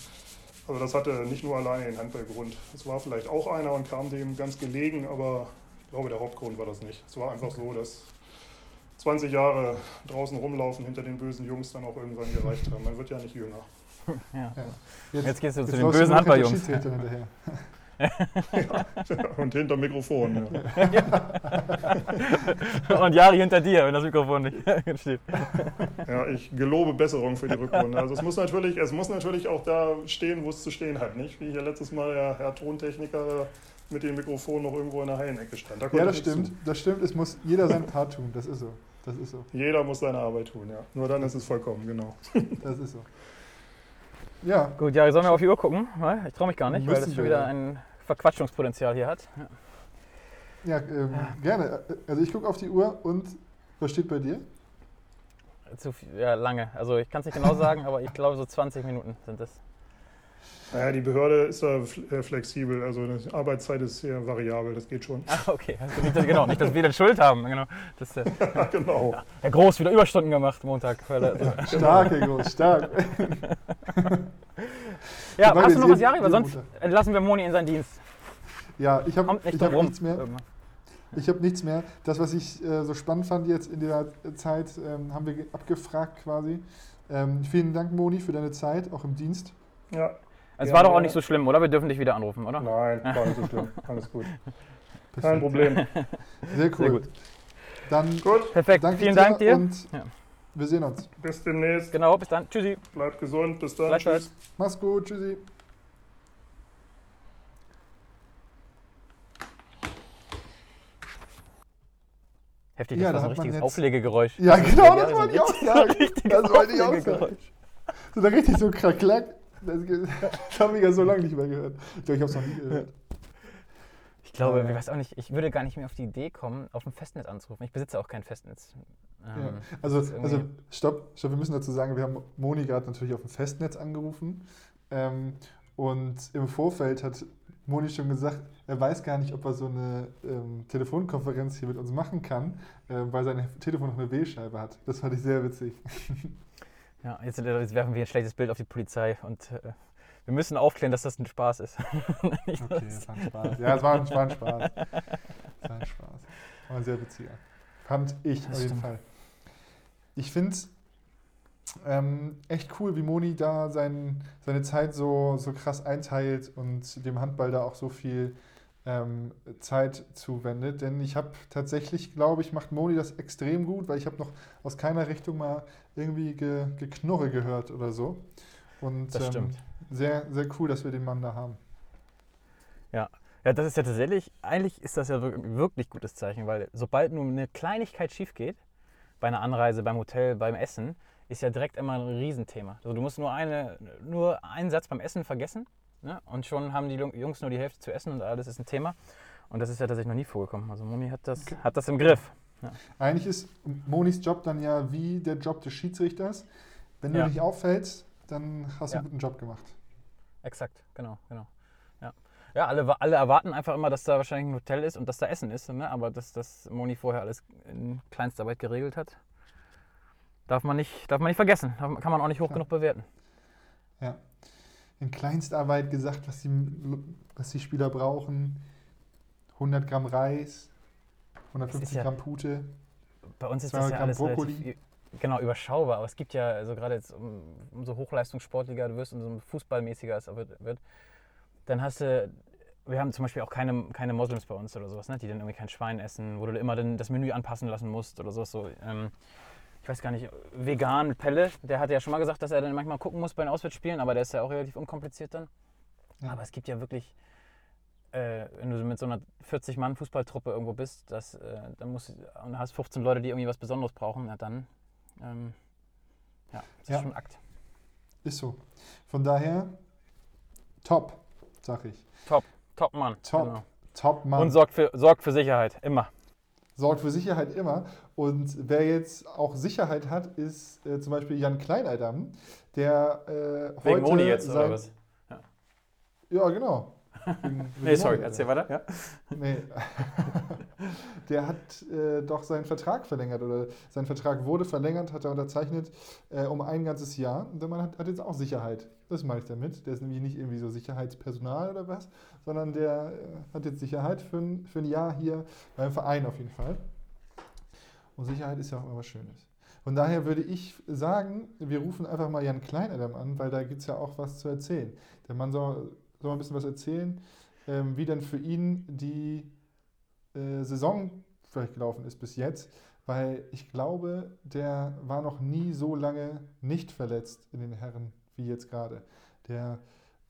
Also das hatte nicht nur alleine den Handballgrund. Es war vielleicht auch einer und kam dem ganz gelegen, aber ich glaube, der Hauptgrund war das nicht. Es war einfach so, dass 20 Jahre draußen rumlaufen hinter den bösen Jungs dann auch irgendwann gereicht haben. Man wird ja nicht jünger. <laughs> Ja. Jetzt, jetzt, gehst du jetzt zu den bösen Handballjungs. <laughs> ja, und hinter Mikrofon. Ja. <laughs> und Jari hinter dir, wenn das Mikrofon nicht <laughs> steht. Ja, ich gelobe Besserung für die Rückrunde. Also es muss natürlich, es muss natürlich auch da stehen, wo es zu stehen hat. Nicht? Wie hier letztes Mal der Herr Tontechniker mit dem Mikrofon noch irgendwo in der Hallenecke stand. Da ja, das stimmt. Zu. Das stimmt. Es muss jeder sein Part tun. Das ist so. Das ist so. Jeder muss seine Arbeit tun, ja. Nur dann ist es vollkommen, genau. <laughs> Das ist so. Ja. Gut, ja, sollen wir auf die Uhr gucken? Ich traue mich gar nicht, weil das schon wieder ein Verquatschungspotenzial hier hat. Ja. Ja, ähm, gerne. Also ich gucke auf die Uhr und was steht bei dir? Zu viel, ja, lange. Also ich kann es nicht genau <laughs> sagen, aber ich glaube so 20 Minuten sind das. Naja, die Behörde ist da äh, flexibel. Also die Arbeitszeit ist sehr variabel, das geht schon. Ah, okay. Also nicht, dass, genau, nicht, dass wir dann Schuld haben. Genau. Das, äh, <laughs> Ja, genau. Herr Groß wieder Überstunden gemacht Montag. Stark, Herr Groß, stark. <laughs> Ja, Wobei hast du noch was, Jari? Weil sonst Montag. entlassen wir Moni in seinen Dienst. Ja, ich habe nicht hab nichts mehr. Irgendwann. Ich habe nichts mehr. Das, was ich äh, so spannend fand jetzt in der Zeit, ähm, haben wir ge- abgefragt quasi. Ähm, vielen Dank, Moni, für deine Zeit, auch im Dienst. Ja. Es Ja, war doch auch ja. nicht so schlimm, oder? Wir dürfen dich wieder anrufen, oder? Nein, war nicht so <laughs> schlimm. Alles gut. Perfekt. Kein Problem. Sehr cool. Sehr gut. Dann Gut, Perfekt. danke Vielen Dank dir. und Ja. Wir sehen uns. bis demnächst. Genau, bis dann. Tschüssi. Bleibt gesund. Bis dann. Tschüss. Mach's gut, tschüssi. Heftig, Ja, das da war so hat ein richtiges jetzt- Auflegegeräusch. Ja, genau, das so wollte ich auch sagen. <laughs> Das wollte ich auch sagen. So da richtig so krack, klack. Das, <laughs> das haben wir ja so lange nicht mehr gehört. Ich glaube, ich habe es noch nie gehört. Ich glaube, Ja. ich weiß auch nicht, ich würde gar nicht mehr auf die Idee kommen, auf dem Festnetz anzurufen. Ich besitze auch kein Festnetz. Ähm, Ja. Also, also stopp, stopp, wir müssen dazu sagen, wir haben Moni gerade natürlich auf dem Festnetz angerufen. Ähm, und im Vorfeld hat Moni schon gesagt, er weiß gar nicht, ob er so eine ähm, Telefonkonferenz hier mit uns machen kann, äh, weil sein Telefon noch eine W-Scheibe hat. Das fand ich sehr witzig. <laughs> Ja, jetzt, jetzt werfen wir ein schlechtes Bild auf die Polizei und äh, wir müssen aufklären, dass das ein Spaß ist. <laughs> Okay, das war ein Spaß. Ja, es war, es war ein Spaß. Es war ein Spaß. War ein sehr witziger. Fand ich Das auf jeden stimmt. Fall. Ich finde es ähm, echt cool, wie Moni da sein, seine Zeit so, so krass einteilt und dem Handball da auch so viel ähm, Zeit zuwendet. Denn ich habe tatsächlich, glaube ich, macht Moni das extrem gut, weil ich habe noch aus keiner Richtung mal irgendwie ge, Geknurre gehört oder so. Und Das ähm, stimmt. sehr, sehr cool, dass wir den Mann da haben. Ja, das ist ja tatsächlich, eigentlich ist das ja wir- wirklich gutes Zeichen, weil sobald nur eine Kleinigkeit schief geht, bei einer Anreise, beim Hotel, beim Essen, ist ja direkt immer ein Riesenthema. Also du musst nur, eine, nur einen Satz beim Essen vergessen ne? und schon haben die Jungs nur die Hälfte zu essen und alles ist ein Thema. Und das ist ja tatsächlich noch nie vorgekommen. Also Moni hat das, Okay. hat das im Griff. Eigentlich ist Monis Job dann ja wie der Job des Schiedsrichters. Wenn du Ja. nicht auffällst, dann hast du Ja. einen guten Job gemacht. Exakt, genau, genau. Ja, ja alle, alle erwarten einfach immer, dass da wahrscheinlich ein Hotel ist und dass da Essen ist. Ne? Aber dass das Moni vorher alles in Kleinstarbeit geregelt hat, darf man nicht, darf man nicht vergessen. Kann man auch nicht hoch Klar. genug bewerten. Ja. In Kleinstarbeit gesagt, was die, was die Spieler brauchen. 100 Gramm Reis, 150 ja- Gramm Pute. Bei uns ist 200 das ja Gramm alles Brokkoli. relativ, genau, überschaubar. Aber es gibt ja, also gerade jetzt, um, umso Hochleistungssportlicher du wirst, umso fußballmäßiger es wird, wird, dann hast du, wir haben zum Beispiel auch keine, keine Moslems bei uns oder sowas, ne, die dann irgendwie kein Schwein essen, wo du immer dann das Menü anpassen lassen musst oder sowas. So, ähm, ich weiß gar nicht, vegan Pelle, der hat ja schon mal gesagt, dass er dann manchmal gucken muss bei den Auswärtsspielen, aber der ist ja auch relativ unkompliziert dann. Ja. Aber es gibt ja wirklich, äh, wenn du mit so einer 40-Mann-Fußballtruppe irgendwo bist, das, äh, dann musst, du- und hast 15 Leute, die irgendwie was Besonderes brauchen, na dann, ähm, ja, das Ja. ist schon ein Akt. Ist so. Von daher, top, sag ich. Top Mann. Top. Genau. Top Mann. Und sorgt für, sorgt für Sicherheit, immer. sorgt für Sicherheit immer. Und wer jetzt auch Sicherheit hat, ist äh, zum Beispiel Jan Kleinaldam, der äh, Wegen heute Moni jetzt, sein, oder was? Ja, genau. Wegen- Nee, sorry, erzähl weiter. Ja. Nee. <laughs> der hat äh, doch seinen Vertrag verlängert oder sein Vertrag wurde verlängert, hat er unterzeichnet äh, um ein ganzes Jahr. Und der Mann hat, hat jetzt auch Sicherheit. Das meine ich damit. Der ist nämlich nicht irgendwie so Sicherheitspersonal oder was, sondern der äh, hat jetzt Sicherheit für ein, für ein Jahr hier beim Verein auf jeden Fall. Und Sicherheit ist ja auch immer was Schönes. Von daher würde ich sagen, wir rufen einfach mal Jan Kleinadam an, weil da gibt es ja auch was zu erzählen. Der Mann soll, soll mal ein bisschen was erzählen, ähm, wie denn für ihn die äh, Saison vielleicht gelaufen ist bis jetzt, weil ich glaube, der war noch nie so lange nicht verletzt in den Herren wie jetzt gerade. Der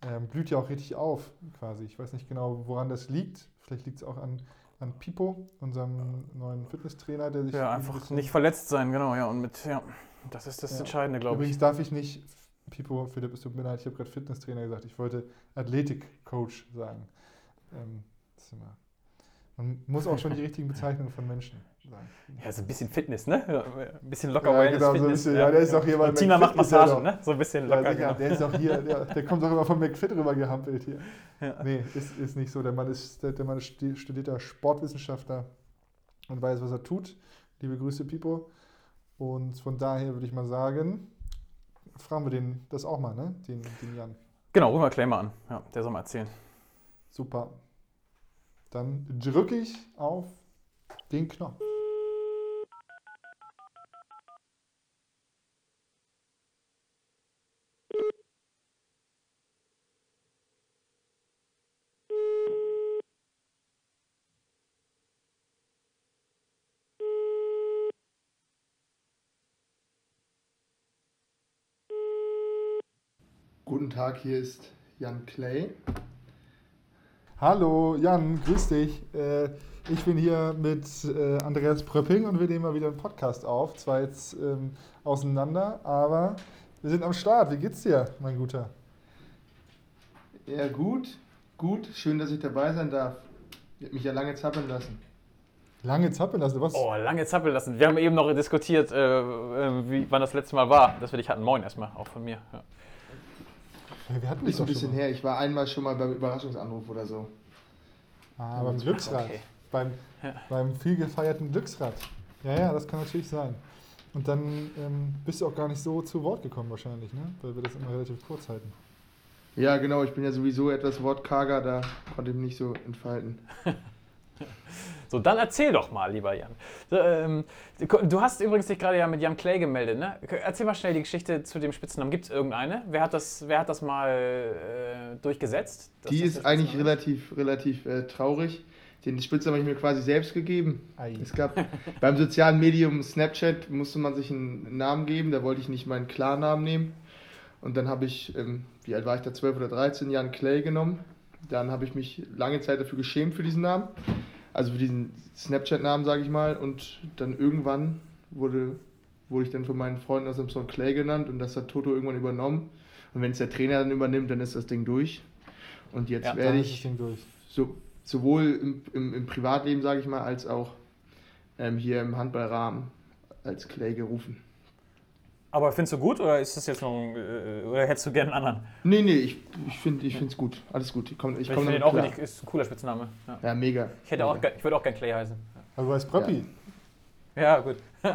ähm, blüht ja auch richtig auf quasi. Ich weiß nicht genau, woran das liegt. Vielleicht liegt es auch an, an Pipo, unserem neuen Fitnesstrainer, der sich Ja, ein einfach bisschen- nicht verletzt sein, genau, ja. Und mit, ja, das ist das Ja. Entscheidende, glaube ich. Übrigens darf ich nicht, Pipo, Philipp, es tut mir leid, ich habe gerade Fitnesstrainer gesagt, ich wollte Athletikcoach sagen. Ähm, Man muss auch schon die richtigen Bezeichnungen von Menschen sagen. Ja, so ein bisschen Fitness, ne? Ein bisschen locker Ja, genau, so ein Fitness. bisschen, ja, der ist auch hier bei Tina macht doch. ne? So ein bisschen Ja, locker. sicher, genau. der ist auch hier, der, der kommt auch immer von McFit rüber gehampelt hier. Ja. Nee, ist, ist nicht so. Der Mann ist, der, der Mann ist studierter Sportwissenschaftler und weiß, was er tut. Liebe Grüße, Pipo. Und von daher würde ich mal sagen, fragen wir den das auch mal, ne? Den, den Jan. Genau, rufen wir Clay mal an. Ja, der soll mal erzählen. Super. Dann drücke ich auf den Knopf. Guten Tag, hier ist Jan Clay. Hallo Jan, grüß dich. Äh, ich bin hier mit äh, Andreas Pröpping und wir nehmen mal wieder einen Podcast auf. Zwar jetzt ähm, auseinander, aber wir sind am Start. Wie geht's dir, mein Guter? Ja, gut, gut. Schön, dass ich dabei sein darf. Ich hab mich ja lange zappeln lassen. Lange zappeln lassen. Was? Oh, lange zappeln lassen. Wir haben eben noch diskutiert, äh, äh, wie, wann das letzte Mal war, dass wir dich hatten. Moin erstmal, auch von mir. Ja. Ja, wir hatten Ist ein bisschen her. Ich war einmal schon mal beim Überraschungsanruf oder so. Ah, beim Glücksrad. Okay. Beim, Ja. beim viel gefeierten Glücksrad. Ja, ja, das kann natürlich sein. Und dann ähm, bist du auch gar nicht so zu Wort gekommen wahrscheinlich, ne? Weil wir das immer relativ kurz halten. Ja, genau. Ich bin ja sowieso etwas wortkarger. Da konnte ich mich nicht so entfalten. <laughs> So, dann erzähl doch mal, lieber Jan. So, ähm, du hast übrigens dich gerade ja mit Jan Clay gemeldet, ne? Erzähl mal schnell die Geschichte zu dem Spitznamen. Gibt es irgendeine? Wer hat das, wer hat das mal äh, durchgesetzt? Die ist eigentlich relativ, relativ äh, traurig. Den Spitznamen habe ich mir quasi selbst gegeben. Ei. Es gab <laughs> beim sozialen Medium Snapchat musste man sich einen Namen geben. Da wollte ich nicht meinen Klarnamen nehmen. Und dann habe ich, ähm, wie alt war ich da, 12 oder 13, Jan Clay genommen. Dann habe ich mich lange Zeit dafür geschämt für diesen Namen. Also für diesen Snapchat-Namen, sage ich mal. Und dann irgendwann wurde, wurde ich dann von meinen Freunden aus dem Song Clay genannt und das hat Toto irgendwann übernommen. Und wenn es der Trainer dann übernimmt, dann ist das Ding durch. Und jetzt Ja, werde ich Ding durch. so, sowohl im, im, im Privatleben, sage ich mal, als auch ähm, hier im Handballrahmen als Clay gerufen. Aber findest du gut oder ist das jetzt noch ein, äh, oder hättest du gerne einen anderen? Nee, nee, ich, ich finde es gut. Alles gut. Ich komme ich Ich, komm finde den damit auch klar. richtig, ist ein cooler Spitzname. Ja. Ja, mega. Ich, hätte mega. ich würde auch gerne Clay heißen. Also du heißt Pröppi. Ja, gut. <laughs>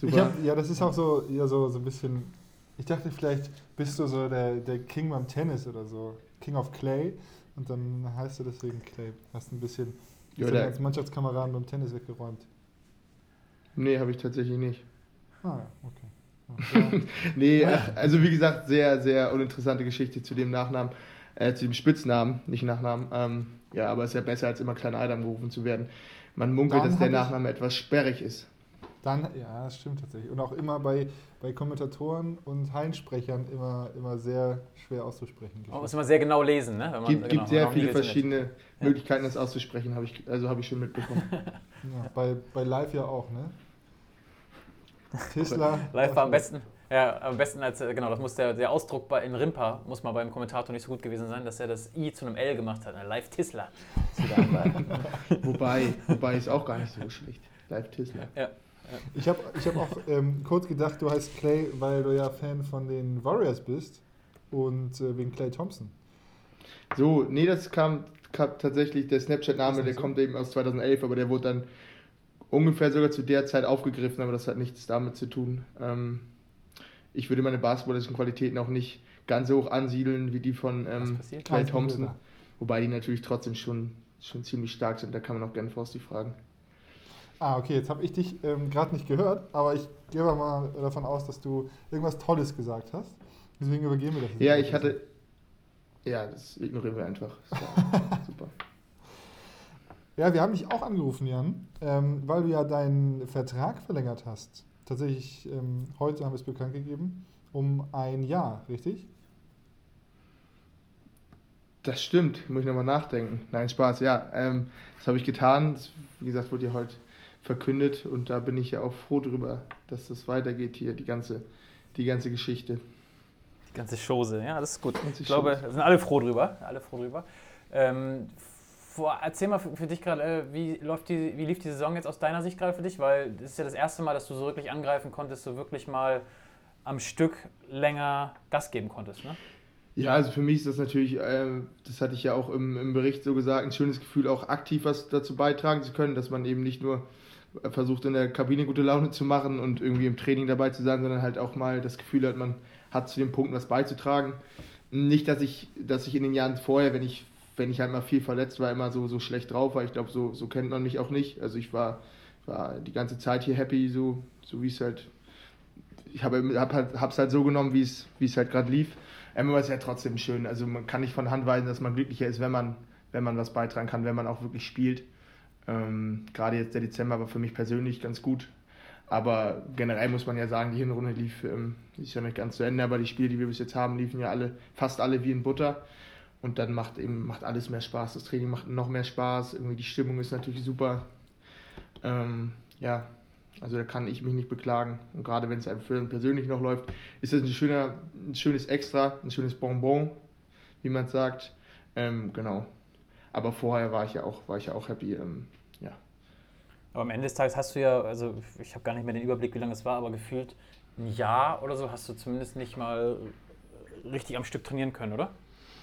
Ich Super. hab, ja, das ist auch so, ja, so, so ein bisschen. Ich dachte, vielleicht bist du so der, der King beim Tennis oder so. King of Clay. Und dann heißt du deswegen Clay. Hast ein bisschen Ja, ja, als Mannschaftskameraden beim Tennis weggeräumt. Nee, habe ich tatsächlich nicht. Ah, ja, okay. Ja, <laughs> Nee, ach, also wie gesagt, sehr, sehr uninteressante Geschichte zu dem Nachnamen, äh, zu dem Spitznamen, nicht Nachnamen. Ähm, ja, aber es ist ja besser, als immer Klein Adam gerufen zu werden. Man munkelt, Dann dass der Nachname etwas sperrig ist. Dann, ja, das stimmt tatsächlich. Und auch immer bei, bei Kommentatoren und Heinsprechern immer, immer sehr schwer auszusprechen. Man muss immer sehr genau lesen, ne? Wenn man, gibt, genau, gibt sehr man viele verschiedene Möglichkeiten, das auszusprechen, habe ich, also habe ich schon mitbekommen. <laughs> Ja, bei, bei Live ja auch, ne? Tesla. <laughs> Live war am besten. Ja, am besten als, äh, genau, das muss der, der Ausdruck bei, in Rimpa, muss mal beim Kommentator nicht so gut gewesen sein, dass er das I zu einem L gemacht hat. Live Tisla. <laughs> wobei, wobei ist auch gar nicht so schlecht. Live Tisla. ja. Ich habe ich hab auch ähm, kurz gedacht, du heißt Clay, weil du ja Fan von den Warriors bist und äh, wegen Clay Thompson. So, nee, das kam, kam tatsächlich, der Snapchat-Name, der so? kommt eben aus 2011, aber der wurde dann ungefähr sogar zu der Zeit aufgegriffen, aber das hat nichts damit zu tun. Ähm, ich würde meine basketballischen Qualitäten auch nicht ganz so hoch ansiedeln wie die von ähm? Clay Thompson, wobei die natürlich trotzdem schon, schon ziemlich stark sind, da kann man auch gerne Frosty fragen. Ah, okay, jetzt habe ich dich ähm, gerade nicht gehört, aber ich gehe aber mal davon aus, dass du irgendwas Tolles gesagt hast. Deswegen übergeben wir das. jetzt Ja, ich hatte, ja, das ignorieren wir einfach. Das <laughs> war super. Ja, wir haben dich auch angerufen, Jan, ähm, weil du ja deinen Vertrag verlängert hast. Tatsächlich, ähm, heute haben wir es bekannt gegeben, um ein Jahr, richtig? Das stimmt, muss ich nochmal nachdenken. Nein, Spaß, ja. Ähm, das habe ich getan. Das, wie gesagt, wurde ja heute verkündet und da bin ich ja auch froh drüber, dass das weitergeht hier, die ganze, die ganze Geschichte. Die ganze Chose, ja, das ist gut. Ich glaube, da sind alle froh drüber. Alle froh drüber. Ähm, erzähl mal für, dich gerade, äh, wie, läuft die, wie lief die Saison jetzt aus deiner Sicht gerade für dich? Weil das ist ja das erste Mal, dass du so wirklich angreifen konntest, so wirklich mal am Stück länger Gas geben konntest. Ne? Ja, also für mich ist das natürlich, äh, das hatte ich ja auch im, im Bericht so gesagt, ein schönes Gefühl, auch aktiv was dazu beitragen zu können, dass man eben nicht nur versucht in der Kabine gute Laune zu machen und irgendwie im Training dabei zu sein, sondern halt auch mal das Gefühl hat, man hat zu dem Punkt was beizutragen. Nicht, dass ich, dass ich in den Jahren vorher, wenn ich, wenn ich halt mal viel verletzt war, immer so, so schlecht drauf war. Ich glaube, so, so kennt man mich auch nicht. Also ich war, war die ganze Zeit hier happy, so, so wie es halt. Ich habe hab halt, halt so genommen, wie es, wie es halt gerade lief. Aber es ist ja trotzdem schön. Also man kann nicht von Hand weisen, dass man glücklicher ist, wenn man, wenn man was beitragen kann, wenn man auch wirklich spielt. Ähm, gerade jetzt der Dezember war für mich persönlich ganz gut. Aber generell muss man ja sagen, die Hinrunde lief, ähm, ist ja nicht ganz zu Ende, aber die Spiele, die wir bis jetzt haben, liefen ja alle, fast alle wie in Butter. Und dann macht eben macht alles mehr Spaß. Das Training macht noch mehr Spaß. Irgendwie die Stimmung ist natürlich super. Ähm, ja, also da kann ich mich nicht beklagen. Und gerade wenn es einem für persönlich noch läuft, ist das ein, schöner, ein schönes Extra, ein schönes Bonbon, wie man sagt. Ähm, genau. Aber vorher war ich ja auch, war ich ja auch happy. Ähm, ja. Aber am Ende des Tages hast du ja, also ich habe gar nicht mehr den Überblick, wie lange es war, aber gefühlt ein Jahr oder so hast du zumindest nicht mal richtig am Stück trainieren können, oder?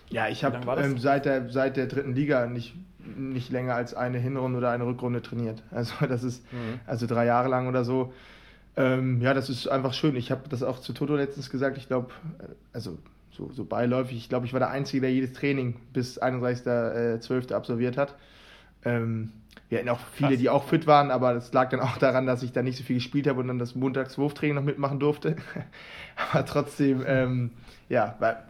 Ja, ich habe ähm, seit, der, seit der dritten Liga nicht, nicht länger als eine Hinrunde oder eine Rückrunde trainiert. <laughs> Also das ist mhm. also drei Jahre lang oder so. Ähm, ja, das ist einfach schön. Ich habe das auch zu Toto letztens gesagt. Ich glaube, äh, also so, so beiläufig, ich glaube, ich war der Einzige, der jedes Training bis 31.12. Äh, absolviert hat. Ähm, wir hatten auch viele, Krass. die auch fit waren, aber das lag dann auch daran, dass ich da nicht so viel gespielt habe und dann das Montagswurftraining noch mitmachen durfte. <laughs> aber trotzdem, ähm, ja, war,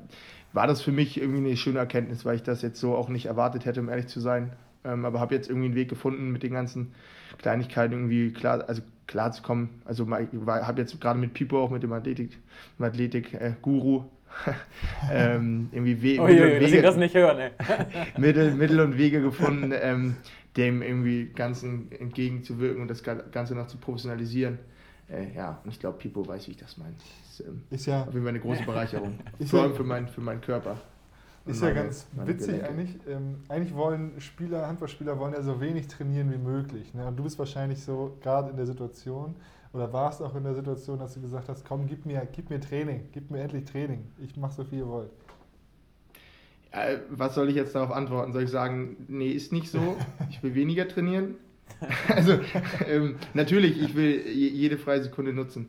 war das für mich irgendwie eine schöne Erkenntnis, weil ich das jetzt so auch nicht erwartet hätte, um ehrlich zu sein. Ähm, aber habe jetzt irgendwie einen Weg gefunden, mit den ganzen Kleinigkeiten irgendwie klar, also klar zu kommen. Also habe jetzt gerade mit Pipo auch mit dem Athletik, Athletik äh, Guru <laughs> ähm, irgendwie We oh, Mittel, Wege, das nicht hören, ey. <laughs> Mittel, Mittel und Wege gefunden, ähm, dem irgendwie Ganzen entgegenzuwirken und das Ganze noch zu professionalisieren. Äh, ja, und ich glaube, Pipo weiß, wie ich das meine. Ist, ähm, ist ja auf jeden Fall eine große <laughs> Bereicherung. Vor allem ja, für, mein, für meinen Körper. Ist meine, ja ganz witzig Gelenke. eigentlich. Ähm, eigentlich wollen Spieler, Handballspieler wollen ja so wenig trainieren wie möglich. Ne? Und du bist wahrscheinlich so gerade in der Situation, oder warst auch in der Situation, dass du gesagt hast, komm, gib mir, gib mir Training, gib mir endlich Training. Ich mache so viel ihr wollt. Ja, was soll ich jetzt darauf antworten? Soll ich sagen, nee, ist nicht so, <laughs> ich will weniger trainieren? <laughs> also ähm, natürlich, ich will jede freie Sekunde nutzen.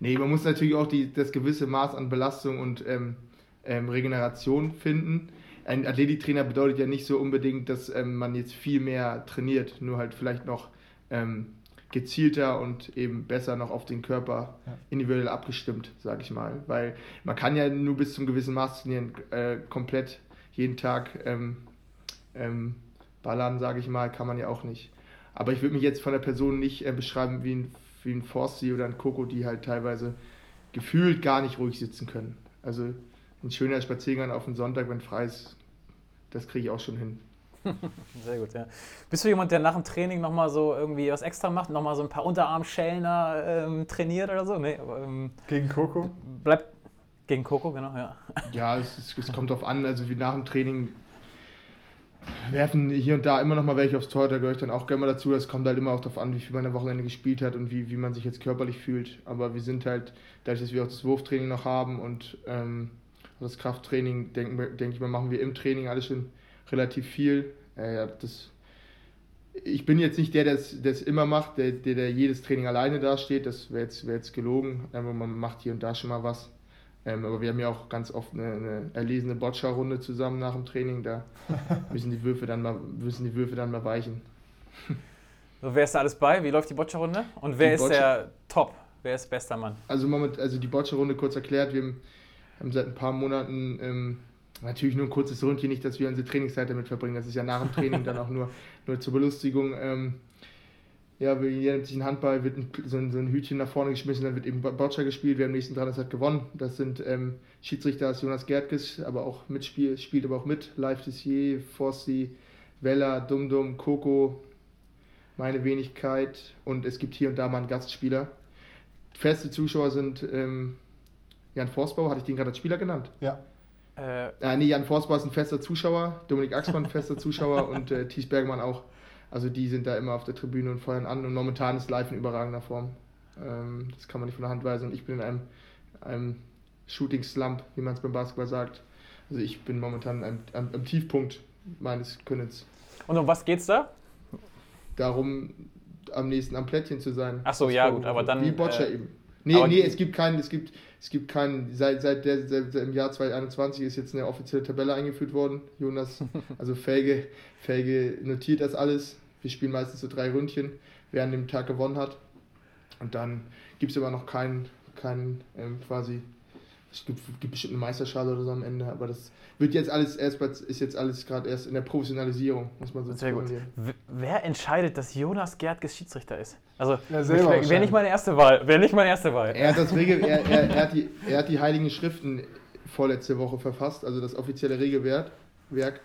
Nee, man muss natürlich auch die, das gewisse Maß an Belastung und ähm, ähm, Regeneration finden. Ein Athletiktrainer bedeutet ja nicht so unbedingt, dass ähm, man jetzt viel mehr trainiert, nur halt vielleicht noch ähm, gezielter und eben besser noch auf den Körper individuell abgestimmt, sage ich mal. Weil man kann ja nur bis zum gewissen Maß trainieren, äh, komplett jeden Tag ähm, ähm, ballern, sage ich mal, kann man ja auch nicht. Aber ich würde mich jetzt von der Person nicht äh, beschreiben wie ein, wie ein Forsti oder ein Coco, die halt teilweise gefühlt gar nicht ruhig sitzen können. Also ein schöner Spaziergang auf den Sonntag, wenn frei ist, das kriege ich auch schon hin. <laughs> Sehr gut, ja. Bist du jemand, der nach dem Training nochmal so irgendwie was extra macht, nochmal so ein paar Unterarmschellner ähm, trainiert oder so? Nee, ähm, gegen Coco? Bleibt gegen Coco, genau, ja. Ja, es, es, kommt darauf an, also wie nach dem Training werfen hier und da immer noch mal welche aufs Tor, da gehöre ich dann auch gerne mal dazu. Das kommt halt immer auch darauf an, wie viel man am Wochenende gespielt hat und wie, wie man sich jetzt körperlich fühlt. Aber wir sind halt, dadurch, dass wir auch das Wurftraining noch haben und ähm, das Krafttraining, denke denk ich mal, machen wir im Training alles schon relativ viel. Äh, das, ich bin jetzt nicht der, der es immer macht, der, der, der, jedes Training alleine dasteht. Das wäre jetzt, wär jetzt gelogen. Man macht hier und da schon mal was. Ähm, aber wir haben ja auch ganz oft eine, eine erlesene Boccia-Runde zusammen nach dem Training. Da <laughs> müssen die Würfe dann mal, müssen die Würfe dann mal weichen. So, wer ist da alles bei? Wie läuft die Boccia-Runde? Und wer die ist Boccia der Top? Wer ist bester Mann? Also, moment, also die Boccia-Runde kurz erklärt. Wir haben, seit ein paar Monaten ähm, Natürlich nur ein kurzes Rundchen, nicht, dass wir unsere Trainingszeit damit verbringen. Das ist ja nach dem Training dann auch nur, <laughs> nur zur Belustigung. Ähm, ja, jeder nimmt sich einen Handball, wird ein, so, ein, so, ein, Hütchen nach vorne geschmissen, dann wird eben Boccia gespielt. Wer am nächsten dran ist, hat gewonnen. Das sind ähm, Schiedsrichter ist Jonas Gertkes, aber auch mitspielt, spielt aber auch mit. Live Tissier, Fossi, Vella, Dumdum, Coco, meine Wenigkeit und es gibt hier und da mal einen Gastspieler. Feste Zuschauer sind ähm, Jan Forstbau, hatte ich den gerade als Spieler genannt? Ja. Äh, Ja, nee, Jan Forstbar ist ein fester Zuschauer, Dominik Axmann ein fester Zuschauer <laughs> und äh, Thies Bergmann auch. Also die sind da immer auf der Tribüne und feuern an und momentan ist live in überragender Form. Ähm, das kann man nicht von der Hand weisen und ich bin in einem, einem Shooting Slump, wie man es beim Basketball sagt. Also ich bin momentan am, am, am Tiefpunkt meines Könnens. und um was geht's da? Darum am nächsten am Plättchen zu sein. Ach so, ja, gut, aber dann, Wie Boccia äh, eben. Nee, nee, es gibt keinen, es gibt, es gibt keinen, seit, seit, der, seit im Jahr 2021 ist jetzt eine offizielle Tabelle eingeführt worden. Jonas, <laughs> also Felge, Felge notiert das alles. Wir spielen meistens so drei Ründchen, wer an dem Tag gewonnen hat. Und dann gibt es aber noch keinen, keinen ähm, quasi, es gibt, gibt bestimmt eine Meisterschale oder so am Ende, aber das wird jetzt alles erst, ist jetzt alles gerade erst in der Professionalisierung, muss man so Sehr gut. Wer entscheidet, dass Jonas Gertges Schiedsrichter ist? Also, Ja, wäre nicht meine erste Wahl. Wäre nicht meine erste Wahl. Er hat, das Regel, er, er, er, hat die, er hat die Heiligen Schriften vorletzte Woche verfasst, also das offizielle Regelwerk Werk,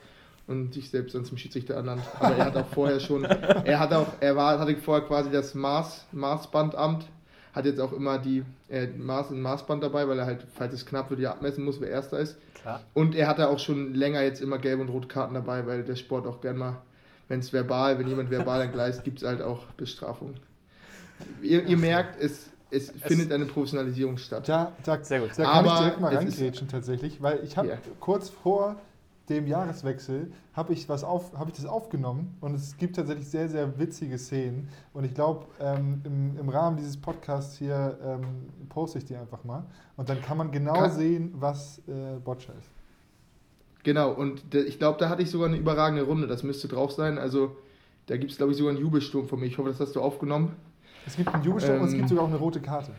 und sich selbst dann zum Schiedsrichter ernannt. Aber er hat auch vorher schon, er hat auch, er war, hatte vorher quasi das Maß, Maßbandamt, hat jetzt auch immer die äh, Maß, ein Maßband dabei, weil er halt, falls es knapp wird, ja abmessen muss, wer Erster ist. Klar. Und er hatte auch schon länger jetzt immer gelbe und rote Karten dabei, weil der Sport auch gern mal, wenn es verbal, wenn jemand verbal entgleist, gibt es halt auch Bestrafung. Ihr, ihr merkt, es, es, findet eine Professionalisierung statt. Da, da, Sehr gut. da kann ich Aber direkt mal es reingrätschen tatsächlich, weil ich habe Ja. kurz vor dem Jahreswechsel habe ich was auf, habe ich das aufgenommen und es gibt tatsächlich sehr, sehr witzige Szenen und ich glaube, ähm, im, im Rahmen dieses Podcasts hier ähm, poste ich die einfach mal und dann kann man genau Kann- sehen, was äh, Boccia ist. Genau, und ich glaube, da hatte ich sogar eine überragende Runde. Das müsste drauf sein. Also, da gibt es, glaube ich, sogar einen Jubelsturm von mir. Ich hoffe, das hast du aufgenommen. Es gibt einen Jubelsturm und es Ähm, gibt sogar auch eine rote Karte.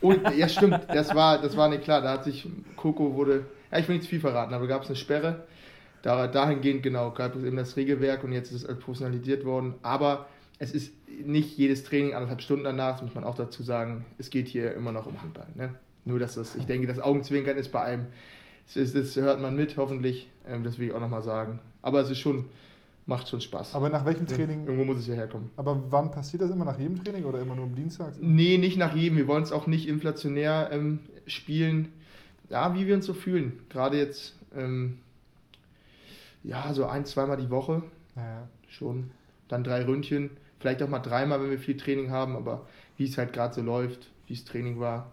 Und, ja, stimmt, das war, das war nicht klar. Da hat sich Coco wurde, ja, ich will nicht zu viel verraten, aber gab es eine Sperre. Da, dahingehend, genau, gab es eben das Regelwerk und jetzt ist es professionalisiert worden. Aber es ist nicht jedes Training anderthalb Stunden danach, das muss man auch dazu sagen. Es geht hier immer noch um Handball. Ne? Nur, dass das, ich denke, das Augenzwinkern ist bei einem, das, das hört man mit, hoffentlich. Ähm, das will ich auch nochmal sagen. Aber es ist schon, macht schon Spaß. Aber nach welchem Training, Irgendwo muss es ja herkommen. aber wann passiert das immer? Nach jedem Training oder immer nur am Dienstag? Nee, nicht nach jedem. Wir wollen es auch nicht inflationär ähm, spielen. Ja, wie wir uns so fühlen. Gerade jetzt, ähm, ja, so ein, zweimal die Woche Ja, schon. Dann drei Ründchen. Vielleicht auch mal dreimal, wenn wir viel Training haben, aber wie es halt gerade so läuft, wie es Training war.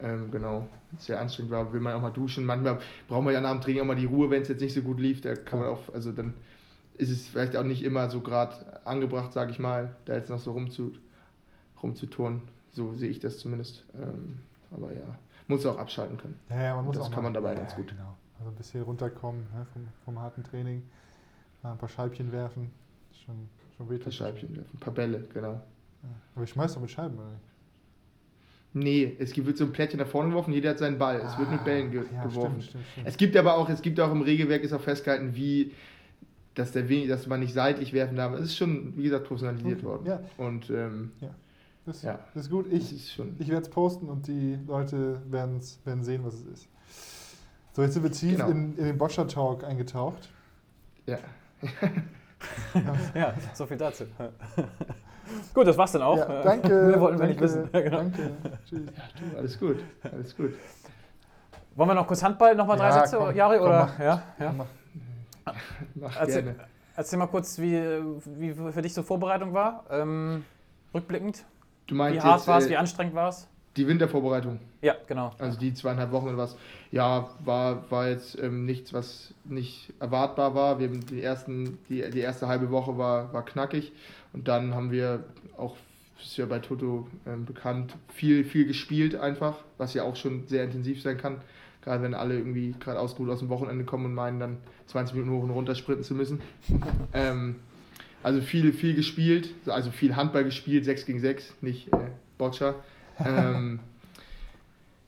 Ähm, genau, sehr anstrengend war, will man auch mal duschen. Manchmal brauchen wir ja nach dem Training auch mal die Ruhe, wenn es jetzt nicht so gut lief. Da kann man auch, also dann ist es vielleicht auch nicht immer so gerade angebracht, sage ich mal, da jetzt noch so rumzu, rumzuturnen. So sehe ich das zumindest. Ähm, aber ja, muss auch abschalten können. ja, ja man muss Das auch kann man dabei ja, ganz gut. Genau. Also ein bisschen runterkommen ne, vom, vom harten Training, mal ein paar Scheibchen werfen. Schon, schon Ein paar Scheibchen werfen, ein paar Bälle, genau. Ja. Aber ich schmeiß doch mit Scheiben, oder nicht? Nee, es wird so ein Plättchen nach vorne geworfen, jeder hat seinen Ball. Es wird mit Bällen ge Ah, ja, geworfen. Stimmt, stimmt, stimmt. Es gibt aber auch, es gibt auch im Regelwerk ist auch festgehalten, wie dass der wenig, dass man nicht seitlich werfen darf. Es ist schon, wie gesagt, professionalisiert Okay, worden. ja. Und ähm, Das, ja. das ist gut. Ich, ich werde es posten und die Leute werden sehen, was es ist. So, jetzt sind wir tief Genau. in, in den Boccia Talk eingetaucht. Ja. <laughs> Ja, so viel dazu. <laughs> Gut, das war's dann auch. Ja, danke. <laughs> Mehr wollten wir danke, nicht wissen. Ja, genau. Danke. Tschüss. Du, alles gut, alles gut. Wollen wir noch kurz Handball, nochmal drei Ja, Sätze, komm, Jari? komm, oder? mach. ja, ja. Mach. Mach Erzähl, gerne. erzähl mal kurz, wie, wie für dich so Vorbereitung war. Ähm, rückblickend. Du Wie meinst hart jetzt war es, äh, wie anstrengend war es? die Wintervorbereitung, Ja, genau. also die zweieinhalb Wochen oder was. Ja, war, war jetzt ähm, nichts, was nicht erwartbar war. Wir haben die ersten, die, die erste halbe Woche war, war knackig und dann haben wir auch ist ja bei Toto ähm, bekannt, viel, viel gespielt einfach, was ja auch schon sehr intensiv sein kann. Gerade wenn alle irgendwie gerade ausgeruht aus dem Wochenende kommen und meinen, dann 20 Minuten hoch und runter sprinten zu müssen. <laughs> ähm, also viel, viel gespielt, also viel Handball gespielt, 6 gegen 6, nicht äh, Boccia. <laughs> Ähm,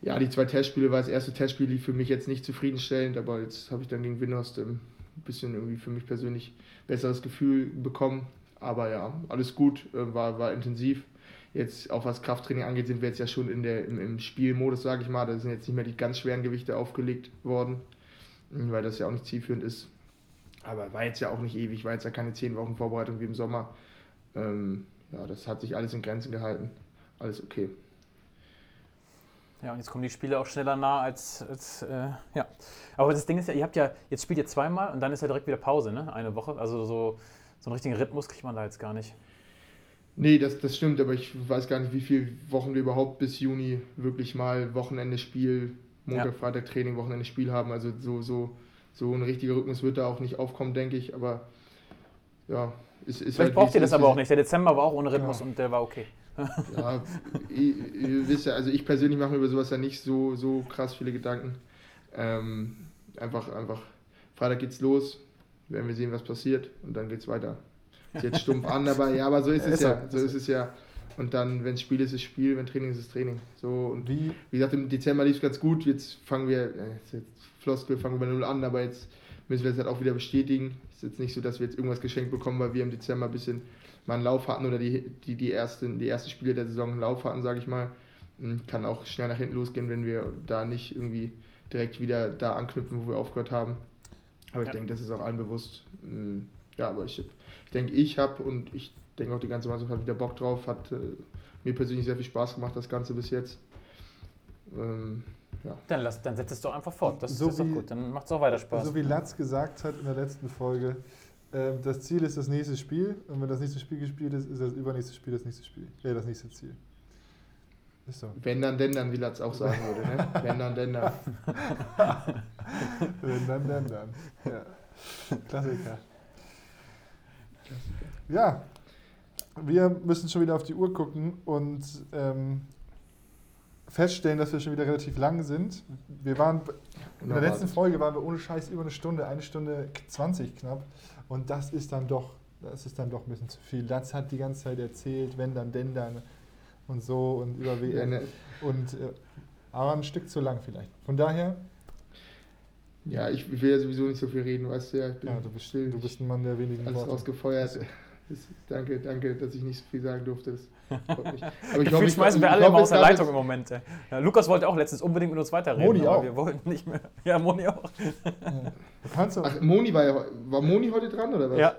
ja, die zwei Testspiele war das erste Testspiel, lief für mich jetzt nicht zufriedenstellend, aber jetzt habe ich dann gegen Winhorst ähm, ein bisschen irgendwie für mich persönlich besseres Gefühl bekommen. Aber ja, alles gut, äh, war, war intensiv. Jetzt auch was Krafttraining angeht, sind wir jetzt ja schon in der, im, im Spielmodus, sage ich mal. Da sind jetzt nicht mehr die ganz schweren Gewichte aufgelegt worden, weil das ja auch nicht zielführend ist. Aber war jetzt ja auch nicht ewig, war jetzt ja keine zehn Wochen Vorbereitung wie im Sommer. Ähm, ja, das hat sich alles in Grenzen gehalten. Alles okay. Ja, und jetzt kommen die Spiele auch schneller nah als, als äh, ja. Aber das Ding ist ja, ihr habt ja, jetzt spielt ihr zweimal und dann ist ja direkt wieder Pause, ne? Eine Woche. Also so, so einen richtigen Rhythmus kriegt man da jetzt gar nicht. Nee, das, das stimmt, aber ich weiß gar nicht, wie viele Wochen wir überhaupt bis Juni wirklich mal Wochenende Spiel, Montag, Ja. Freitag Training, Wochenende Spiel haben. Also so, so, so ein richtiger Rhythmus wird da auch nicht aufkommen, denke ich. Aber ja, ist, ist Vielleicht wie braucht es ihr das ist. aber auch nicht. Der Dezember war auch ohne Rhythmus Ja. und der war okay. Ja, ihr, ihr wisst ja, also ich persönlich mache mir über sowas ja nicht so, so krass viele Gedanken. Ähm, einfach, einfach, Freitag geht's los, werden wir sehen, was passiert und dann geht's weiter. Ist jetzt stumpf an, <laughs> aber ja, aber so ist es Ist ja, so. so ist es ja. Und dann, wenn Spiel ist, ist Spiel, wenn Training ist, ist Training. So und Wie, wie gesagt, im Dezember lief es ganz gut. Jetzt fangen wir, äh, jetzt Floskel, fangen wir bei Null an, aber jetzt müssen wir es halt auch wieder bestätigen. Es ist jetzt nicht so, dass wir jetzt irgendwas geschenkt bekommen, weil wir im Dezember ein bisschen mal einen Lauf hatten oder die, die, die, ersten, die ersten Spiele der Saison einen Lauf hatten, sage ich mal. Hm, Kann auch schnell nach hinten losgehen, wenn wir da nicht irgendwie direkt wieder da anknüpfen, wo wir aufgehört haben. Aber ich Ja. denke, das ist auch allen bewusst. Hm, Ja, aber ich, ich denke, ich habe und ich denke auch die ganze Mannschaft hat wieder Bock drauf, hat äh, mir persönlich sehr viel Spaß gemacht, das Ganze bis jetzt. Ähm, ja. Dann, lass, dann setzt es doch einfach fort. Das, So ist doch gut. Dann macht es auch weiter Spaß. so wie Latz gesagt hat in der letzten Folge, ähm, das Ziel ist das nächste Spiel und wenn das nächste Spiel gespielt ist, ist das übernächste Spiel das nächste Spiel. Ja, das nächste Ziel. Ist so. Wenn dann, denn dann, wie Latz auch sagen würde. Ne? <laughs> Wenn dann, denn dann. Wenn dann, dann, dann. Ja. Klassiker. Ja, wir müssen schon wieder auf die Uhr gucken und ähm, feststellen, dass wir schon wieder relativ lang sind. Wir waren in der letzten Folge waren wir ohne Scheiß über eine Stunde, eine Stunde 20 knapp. Und das ist dann doch, das ist dann doch ein bisschen zu viel. Latz hat die ganze Zeit erzählt, wenn dann, denn dann und so und über Ja, WM. ne, Und äh, aber ein Stück zu lang vielleicht. Von daher, ja, ich will ja sowieso nicht so viel reden, weißt du ja. Ja, du bist, still. du bist ein Mann der wenigen alles Worte. rausgefeuert. Das, danke, danke, dass ich nicht so viel sagen durfte. Das <laughs> freut mich. Aber ich ich- schmeißen wir alle immer aus der Leitung im Moment. Ja, Lukas wollte auch letztens unbedingt mit uns weiterreden. Moni aber auch. Wir wollten nicht mehr. Ja, Moni auch. Du kannst doch, Ach, Moni war ja, war Moni heute dran oder was? Ja.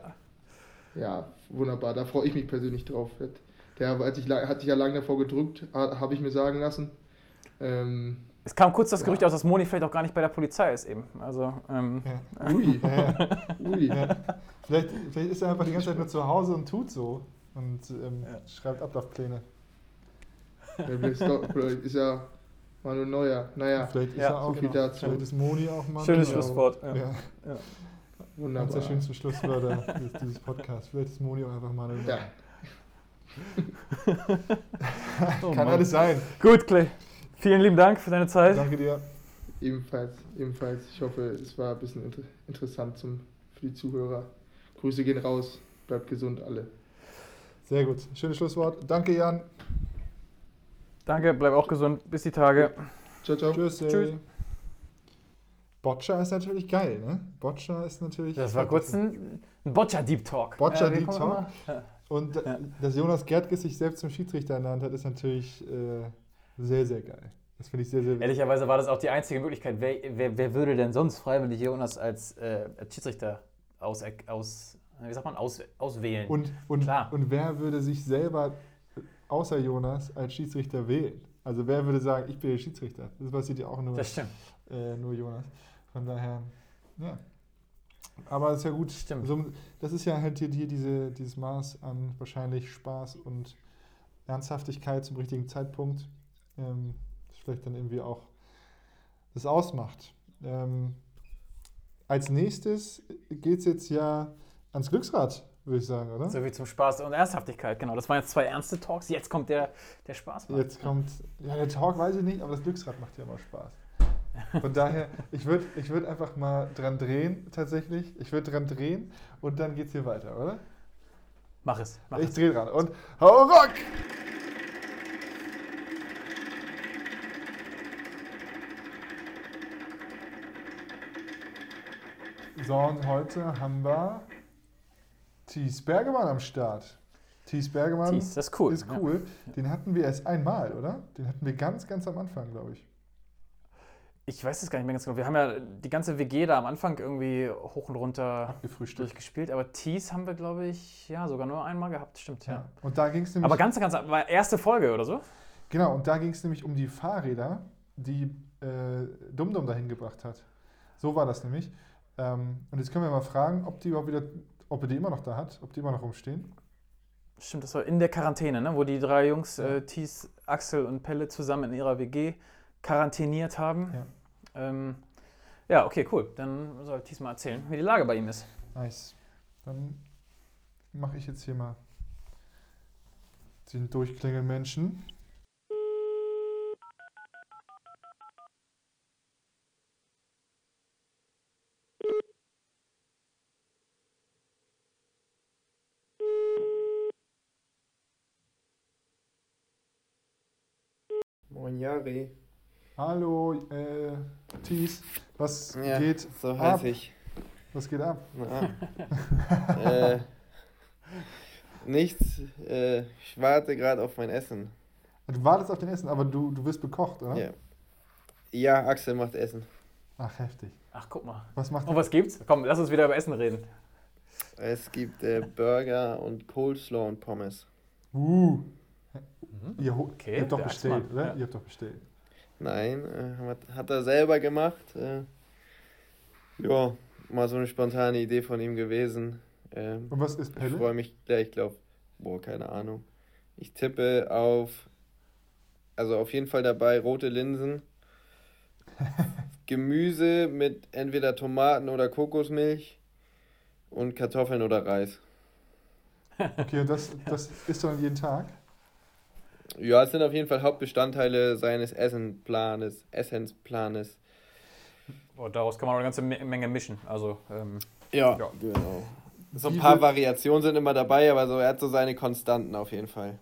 Ja, wunderbar. Da freue ich mich persönlich drauf. Der hat sich, hat sich ja lange davor gedrückt, ha- habe ich mir sagen lassen. Ähm, Es kam kurz das Gerücht Ja. aus, dass Moni vielleicht auch gar nicht bei der Polizei ist eben. Also, ähm, ja, <laughs> ui, ja, ja. ui. Ja. Vielleicht, vielleicht ist er einfach die ganze Zeit nur zu Hause und tut so und ähm, Ja. schreibt Ablaufpläne. Vielleicht ist ja Manuel Neuer. Naja, Vielleicht ist Ja, er auch. so viel dazu. Vielleicht ist Moni auch mal. schönes Genau. Schlusswort. Ja. Ja, eines wunderbar. der schönsten Schlusswörter dieses, dieses Podcasts. Vielleicht ist Moni auch einfach mal. eine- Ja. <laughs> Oh Kann Mann. alles sein. Gut, Clay. Vielen lieben Dank für deine Zeit. Danke dir. Ebenfalls, ebenfalls. Ich hoffe, es war ein bisschen inter interessant zum, für die Zuhörer. Grüße gehen raus. Bleibt gesund alle. Sehr gut. Schönes Schlusswort. Danke, Jan. Danke, bleib auch gesund. Bis die Tage. Ciao, ciao. Tschüss. Tschüss. Boccia ist natürlich geil, ne? Boccia ist natürlich. Das war kurz ein, ein Boccia-Deep Talk. Boccia wir Deep kommen Talk. Ja. Und Ja. dass Jonas Gerdges sich selbst zum Schiedsrichter ernannt hat, ist natürlich äh, sehr, sehr geil. Das finde ich sehr, sehr wichtig. Ehrlicherweise war das auch die einzige Möglichkeit. Wer, wer, wer würde denn sonst freiwillig Jonas als, äh, als Schiedsrichter aus, aus, wie sagt man, aus, auswählen? Und, und, Klar. und wer würde sich selber außer Jonas als Schiedsrichter wählen? Also wer würde sagen, ich bin der Schiedsrichter? Das passiert ja auch nur, das stimmt. äh, nur Jonas. Von daher, ja. Aber ist ja gut. Stimmt. So, das ist ja halt hier, hier diese, dieses Maß an wahrscheinlich Spaß und Ernsthaftigkeit zum richtigen Zeitpunkt, ähm, vielleicht dann irgendwie auch das ausmacht. Ähm, als nächstes geht es jetzt ja ans Glücksrad, würde ich sagen, oder? So wie zum Spaß und Ernsthaftigkeit, genau. Das waren jetzt zwei ernste Talks. Jetzt kommt der, der Spaß. Jetzt kommt, ja, der Talk weiß ich nicht, aber das Glücksrad macht ja immer Spaß. Von daher, ich würde ich würd einfach mal dran drehen, tatsächlich. Ich würde dran drehen und dann geht's hier weiter, oder? Mach es. Mach ich es. drehe dran und hau rock! So, und heute haben wir Thies Bergemann am Start. Thies Bergemann Tease, das ist cool. ist Ja. cool. Den hatten wir erst einmal, oder? Den hatten wir ganz, ganz am Anfang, glaube ich. Ich weiß es gar nicht mehr ganz genau. Wir haben ja die ganze WG da am Anfang irgendwie hoch und runter durchgespielt, aber Tease haben wir, glaube ich, ja, sogar nur einmal gehabt. Stimmt, ja. Ja. Und da ging es nämlich. Aber ganz, ganz, war erste Folge oder so? Genau, und da ging es nämlich um die Fahrräder, die äh, Dumdum dahin gebracht hat. So war das nämlich. Ähm, und jetzt können wir mal fragen, ob die überhaupt wieder, ob er die immer noch da hat, ob die immer noch rumstehen. Stimmt, das war in der Quarantäne, ne? wo die drei Jungs, äh, Thies, Axel und Pelle, zusammen in ihrer WG quarantäniert haben. Ja. Ähm, ja, okay, cool. Dann soll Thies mal erzählen, wie die Lage bei ihm ist. Nice. Dann mache ich jetzt hier mal den durchklingeln Moin Jari. Hallo, äh, Thies, was Ja, geht so ab? heiß ich. Was geht ab? Na, äh, nichts. Äh, ich warte gerade auf mein Essen. Du wartest auf den Essen, aber du, du wirst bekocht, oder? Ja. Ja, Axel macht Essen. Ach, heftig. Ach, guck mal. Was macht Und was gibt's? Komm, lass uns wieder über Essen reden. Es gibt äh, Burger und Coleslaw und Pommes. Uh. Ihr, Mhm. Okay, ihr habt doch bestellt, oder? ja. Ihr habt doch bestellt. Nein, äh, hat, er selber gemacht. Äh, ja, mal so eine spontane Idee von ihm gewesen. Ähm, Und was ist ich Pelle? freue mich gleich, ich glaube, boah, keine Ahnung. Ich tippe auf, also auf jeden Fall dabei rote Linsen, <laughs> Gemüse mit entweder Tomaten oder Kokosmilch und Kartoffeln oder Reis. Okay, und das, das isst du dann jeden Tag? Ja, es sind auf jeden Fall Hauptbestandteile seines Essenplanes, Essensplanes. Oh, daraus kann man auch eine ganze Me- Menge mischen. Also, ähm, Ja, Ja. genau. So ein Wie paar wird- Variationen sind immer dabei, aber so er hat so seine Konstanten auf jeden Fall.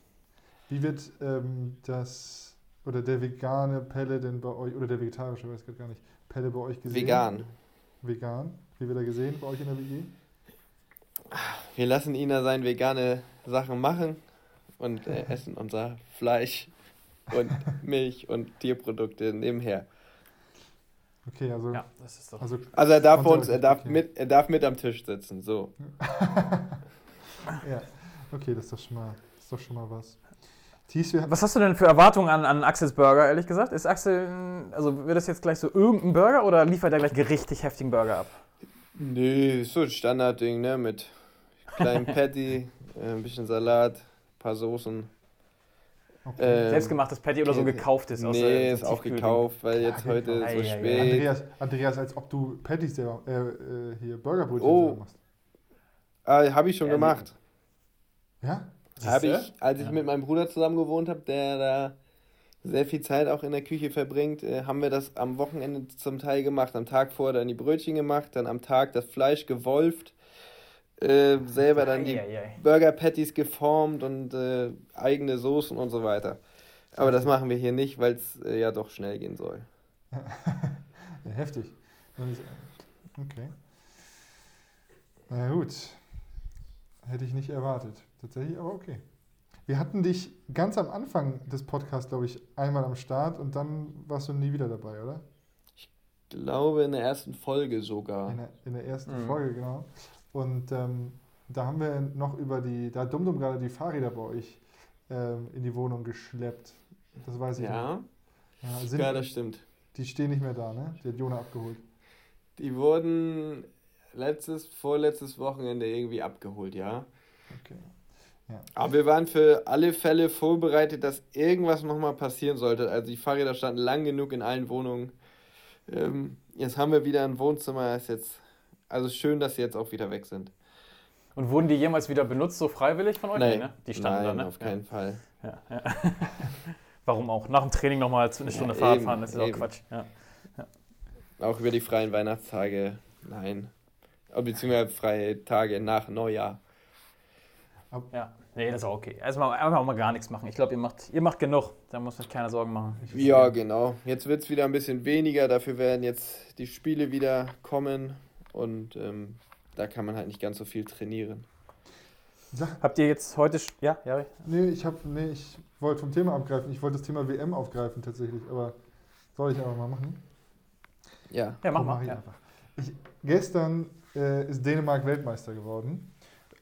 Wie wird ähm, das, oder der vegane Pelle denn bei euch, oder der vegetarische, weiß ich gar nicht, Pelle bei euch gesehen? Vegan. Vegan. Wie wird er gesehen bei euch in der WG? Wir lassen ihn da seine vegane Sachen machen und äh, essen unser Fleisch und <laughs> Milch und Tierprodukte nebenher. Okay, also, ja, das ist doch. also Also er darf uns, er darf okay. mit, er darf mit am Tisch sitzen. So. <laughs> ja, okay, das ist doch schon mal, das ist doch schon mal was. Thies, Was hast du denn für Erwartungen an, an Axels Burger, ehrlich gesagt? Ist Axel, also wird das jetzt gleich so irgendein Burger oder liefert er gleich einen richtig heftigen Burger ab? Nee, ist so ein Standardding, ne? Mit kleinem <laughs> Patty, äh, ein bisschen Salat, paar Soßen. okay. Ähm, Selbstgemachtes Patty oder so gekauftes? aus Nee, der- ist auch gekauft, weil jetzt Ja, heute gekauft. so ei. spät. Andreas, Andreas, als ob du Patties selber, äh, äh, hier Burgerbrötchen Oh. machst. Ah, habe ich schon Ja, gemacht. Ja? Habe ich, als ich Ja. mit meinem Bruder zusammen gewohnt habe, der da sehr viel Zeit auch in der Küche verbringt, äh, haben wir das am Wochenende zum Teil gemacht. Am Tag vorher dann die Brötchen gemacht, dann am Tag das Fleisch gewolft, äh, selber dann die. Burger Patties geformt und äh, eigene Soßen und so weiter. Aber das machen wir hier nicht, weil es äh, ja doch schnell gehen soll. <laughs> ja heftig. Ist- Okay. Na gut. Hätte ich nicht erwartet. Tatsächlich, aber okay. Wir hatten dich ganz am Anfang des Podcasts, glaube ich, einmal am Start und dann warst du nie wieder dabei, oder? Ich glaube in der ersten Folge sogar. In der, in der ersten Mhm. Folge, genau. Und ähm, da haben wir noch über die, da hat Dumdum gerade die Fahrräder bei euch ähm, in die Wohnung geschleppt. Das weiß ich Ja, noch. Ja, sind, ja, das stimmt. die stehen nicht mehr da, ne? Die hat Jona abgeholt. Die wurden letztes, vorletztes Wochenende irgendwie abgeholt, ja. Okay. Aber wir waren für alle Fälle vorbereitet, dass irgendwas nochmal passieren sollte. Also die Fahrräder standen lang genug in allen Wohnungen. Ähm, jetzt haben wir wieder ein Wohnzimmer. Ist jetzt also schön, dass sie jetzt auch wieder weg sind. Und wurden die jemals wieder benutzt, so freiwillig von euch? Nein, Nee, ne? Die standen Nein, da, ne? auf keinen Fall. Ja, ja. <laughs> Warum auch? Nach dem Training nochmal eine Stunde Ja, Fahrrad eben, fahren, das ist auch eben. Quatsch. Ja. Auch über die freien Weihnachtstage. Nein. Oh, Beziehungsweise freie Tage nach Neujahr. ja. Nee, das ist auch okay. Erstmal einfach auch mal gar nichts machen. Ich glaube, ihr macht, ihr macht genug. Da muss sich keiner Sorgen machen. Ja, genau. Jetzt wird es wieder ein bisschen weniger. Dafür werden jetzt die Spiele wieder kommen. Und ähm, da kann man halt nicht ganz so viel trainieren. Habt ihr jetzt heute. Ja, ja. nee, ich hab, nee, ich wollte vom Thema abgreifen. Ich wollte das Thema WM aufgreifen tatsächlich, aber soll ich aber mal machen? Ja. Ja, mach Komm, mal. ich Ja. einfach. Ich, gestern äh, ist Dänemark Weltmeister geworden.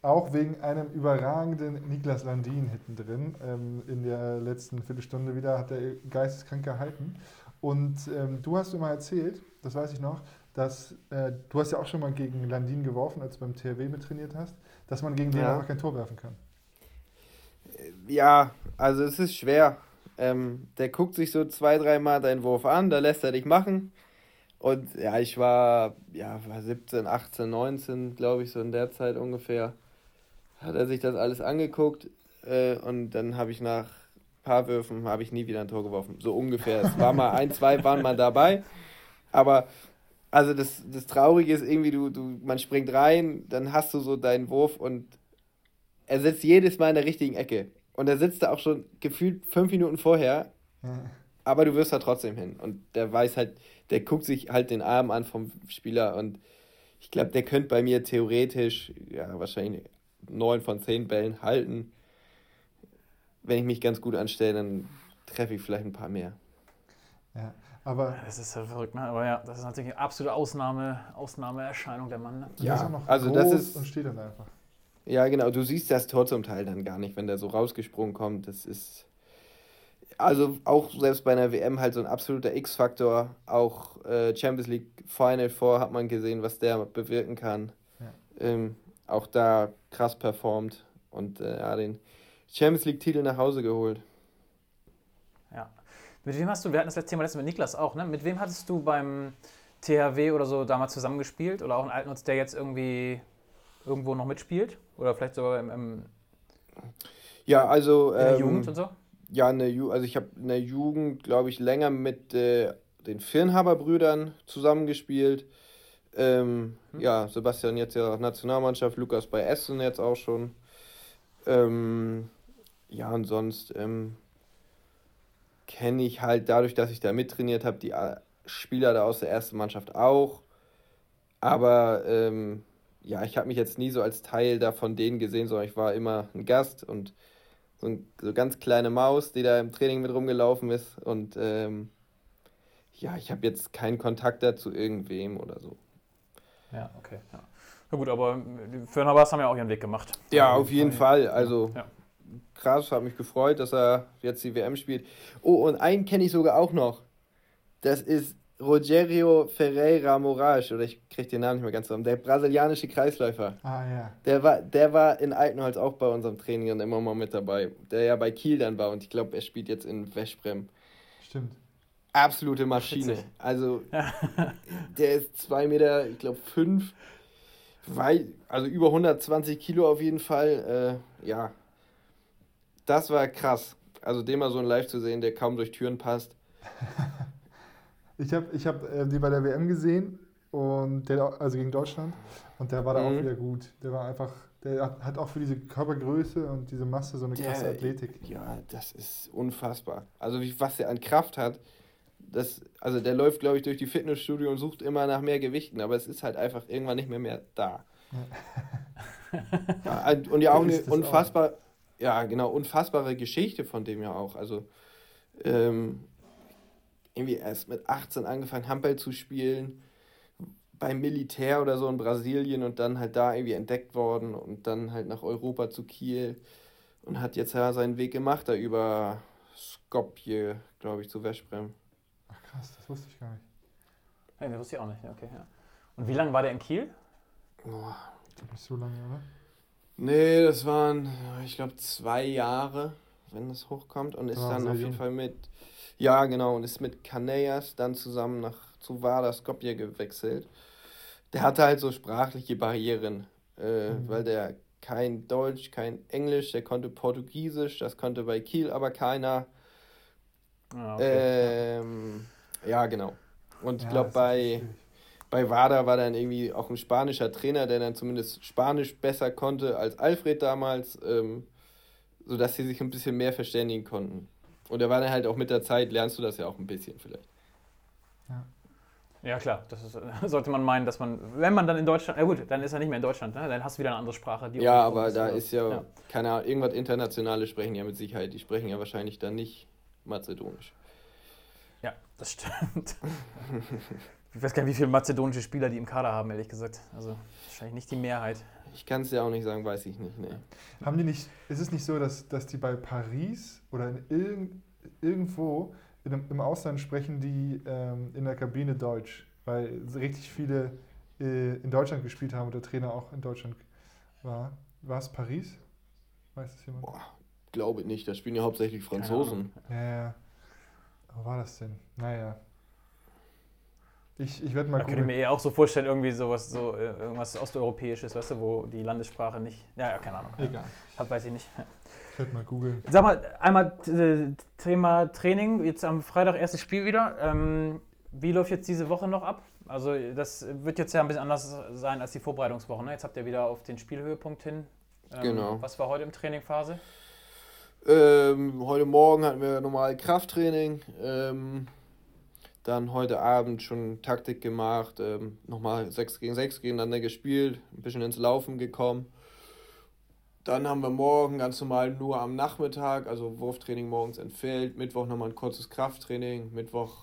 auch wegen einem überragenden Niklas Landin hinten drin. Ähm, in der letzten Viertelstunde wieder hat er geisteskrank gehalten. Und ähm, du hast mir mal erzählt, das weiß ich noch, dass äh, du hast ja auch schon mal gegen Landin geworfen, als du beim THW mit trainiert hast, dass man gegen den Ja. einfach kein Tor werfen kann. Ja, also es ist schwer. Ähm, der guckt sich so zwei, dreimal deinen Wurf an, da lässt er dich machen. Und ja, ich war, ja, war 17, 18, 19, glaube ich, so in der Zeit ungefähr. Hat er sich das alles angeguckt äh, und dann habe ich nach ein paar Würfen habe ich nie wieder ein Tor geworfen. So ungefähr. Es war mal ein, zwei waren mal dabei. Aber also das, das Traurige ist irgendwie, du, du, man springt rein, dann hast du so deinen Wurf und er sitzt jedes Mal in der richtigen Ecke. Und er sitzt da auch schon gefühlt fünf Minuten vorher, Ja. aber du wirst da trotzdem hin. Und der weiß halt, der guckt sich halt den Arm an vom Spieler und ich glaube, der könnte bei mir theoretisch, ja, wahrscheinlich neun von zehn Bällen halten. Wenn ich mich ganz gut anstelle, dann treffe ich vielleicht ein paar mehr. Ja. Aber Das ist ja verrückt, ne? Aber ja, das ist natürlich eine absolute Ausnahme, Ausnahmeerscheinung der Mann. Ne? Ja, noch also groß das ist- und steht dann einfach. Ja, genau. Du siehst das Tor zum Teil dann gar nicht, wenn der so rausgesprungen kommt. Das ist. Also auch selbst bei einer WM halt so ein absoluter X-Faktor. Auch äh, Champions League Final Four hat man gesehen, was der bewirken kann. Ja. Ähm, auch da krass performt und äh, ja, den Champions League-Titel nach Hause geholt. Mit wem hast du, wir hatten das letzte Thema letztens mit Niklas auch, ne? Mit wem hattest du beim THW oder so damals zusammengespielt? Oder auch ein Altnutz, der jetzt irgendwie irgendwo noch mitspielt? Oder vielleicht sogar im, im, Ja, also. in der ähm, Jugend und so? Ja, in der Ju also ich habe in der Jugend, glaube ich, länger mit äh, den Firnhaber-Brüdern zusammengespielt. Ähm, Hm. Ja, Sebastian jetzt ja Nationalmannschaft, Lukas bei Essen jetzt auch schon. Ähm, ja, und sonst ähm, kenne ich halt dadurch, dass ich da mittrainiert habe, die äh, Spieler da aus der ersten Mannschaft auch. Aber ähm, ja, ich habe mich jetzt nie so als Teil da von denen gesehen, sondern ich war immer ein Gast und so eine so ganz kleine Maus, die da im Training mit rumgelaufen ist. Und ähm, ja, ich habe jetzt keinen Kontakt da zu irgendwem oder so. Ja, okay. Ja. Na gut, aber die Fürnhabers haben ja auch ihren Weg gemacht. Ja, auf jeden Fall. Also Ja. Krass, hat mich gefreut, dass er jetzt die WM spielt. Oh, und einen kenne ich sogar auch noch. Das ist Rogerio Ferreira Moraes, oder ich kriege den Namen nicht mehr ganz zusammen. Der brasilianische Kreisläufer. Ah ja. Der war, der war in Altenholz auch bei unserem Training und immer mal mit dabei. Der ja bei Kiel dann war und ich glaube, er spielt jetzt in Veszprem. Stimmt. Absolute Maschine. Witzig. Also, <laughs> der ist zwei Meter, ich glaube, fünf. Wei also über 120 Kilo auf jeden Fall. Äh, ja, das war krass. Also, den mal so in Live zu sehen, der kaum durch Türen passt. Ich <laughs> habe ich hab, äh, die bei der WM gesehen und der, also gegen Deutschland und der war da auch Mhm. wieder gut. Der war einfach, der hat, auch für diese Körpergröße und diese Masse so eine krasse Der- Athletik. Ja, das ist unfassbar. Also, wie, was der an Kraft hat. Das, also, der läuft, glaube ich, durch die Fitnessstudio und sucht immer nach mehr Gewichten, aber es ist halt einfach irgendwann nicht mehr, mehr da. Ja, <laughs> und ja auch eine unfassbar, ja genau, unfassbare Geschichte von dem ja auch. Also ähm, irgendwie erst mit 18 angefangen, Handball zu spielen, beim Militär oder so in Brasilien und dann halt da irgendwie entdeckt worden und dann halt nach Europa zu Kiel und hat jetzt ja seinen Weg gemacht, da über Skopje, glaube ich, zu Veszprem. Ach krass, das wusste ich gar nicht. Hey, das wusste ich auch nicht. Okay, ja. Und wie lange war der in Kiel? Oh. Ich glaube nicht so lange, oder? Nee, das waren, ich glaube, zwei Jahre, wenn das hochkommt. Und ist Ah, dann auf jeden. Fall mit, ja genau, und ist mit Kaneyas dann zusammen nach zu Vardar Skopje gewechselt. Der hatte halt so sprachliche Barrieren, äh, Mhm. weil der kein Deutsch, kein Englisch, der konnte Portugiesisch, das konnte bei Kiel aber keiner. Ah, Ähm, ja, genau. Und ich Ja, glaube, bei. Bei WADA war dann irgendwie auch ein spanischer Trainer, der dann zumindest Spanisch besser konnte als Alfred damals, ähm, sodass sie sich ein bisschen mehr verständigen konnten. Und er war dann halt auch mit der Zeit, lernst du das ja auch ein bisschen vielleicht. Ja, klar. Das ist, <laughs> sollte man meinen, dass man, wenn man dann in Deutschland, ja gut, dann ist er nicht mehr in Deutschland, ne? dann hast du wieder eine andere Sprache. Die Ja, aber nicht da ist ja, Ja. keine Ahnung, irgendwas Internationales sprechen ja mit Sicherheit. Die sprechen ja wahrscheinlich dann nicht Mazedonisch. Ja, das stimmt. <laughs> Ich weiß gar nicht, wie viele mazedonische Spieler die im Kader haben, ehrlich gesagt. Also wahrscheinlich nicht die Mehrheit. Ich kann es ja auch nicht sagen, weiß ich nicht. Nee. Haben die nicht, ist es nicht so, dass, dass die bei Paris oder in irgend, irgendwo in, im Ausland sprechen die ähm, in der Kabine Deutsch? Weil richtig viele äh, in Deutschland gespielt haben und der Trainer auch in Deutschland war. War es Paris? Weiß es jemand? Boah, glaube nicht. Da spielen ja hauptsächlich Franzosen. Ja, ja. Wo war das denn? Naja. Ich, ich werde mal könnte ich mir eher auch so vorstellen, irgendwie sowas, so äh, irgendwas Osteuropäisches, weißt du, wo die Landessprache nicht. Ja, ja, keine Ahnung. Egal. Hab, weiß ich nicht. Ich werde mal googeln. Sag mal, einmal äh, Thema Training. Jetzt am Freitag erstes Spiel wieder. Ähm, wie läuft jetzt diese Woche noch ab? Also, das wird jetzt ja ein bisschen anders sein als die Vorbereitungswoche. Ne? Jetzt habt ihr wieder auf den Spielhöhepunkt hin. Ähm, Genau. Was war heute im Trainingphase? Ähm, heute Morgen hatten wir normal Krafttraining. Ähm, dann heute Abend schon Taktik gemacht. Ähm, nochmal 6 gegen 6 gegeneinander gespielt. Ein bisschen ins Laufen gekommen. Dann haben wir morgen ganz normal nur am Nachmittag, also Wurftraining morgens entfällt. Mittwoch nochmal ein kurzes Krafttraining. Mittwoch,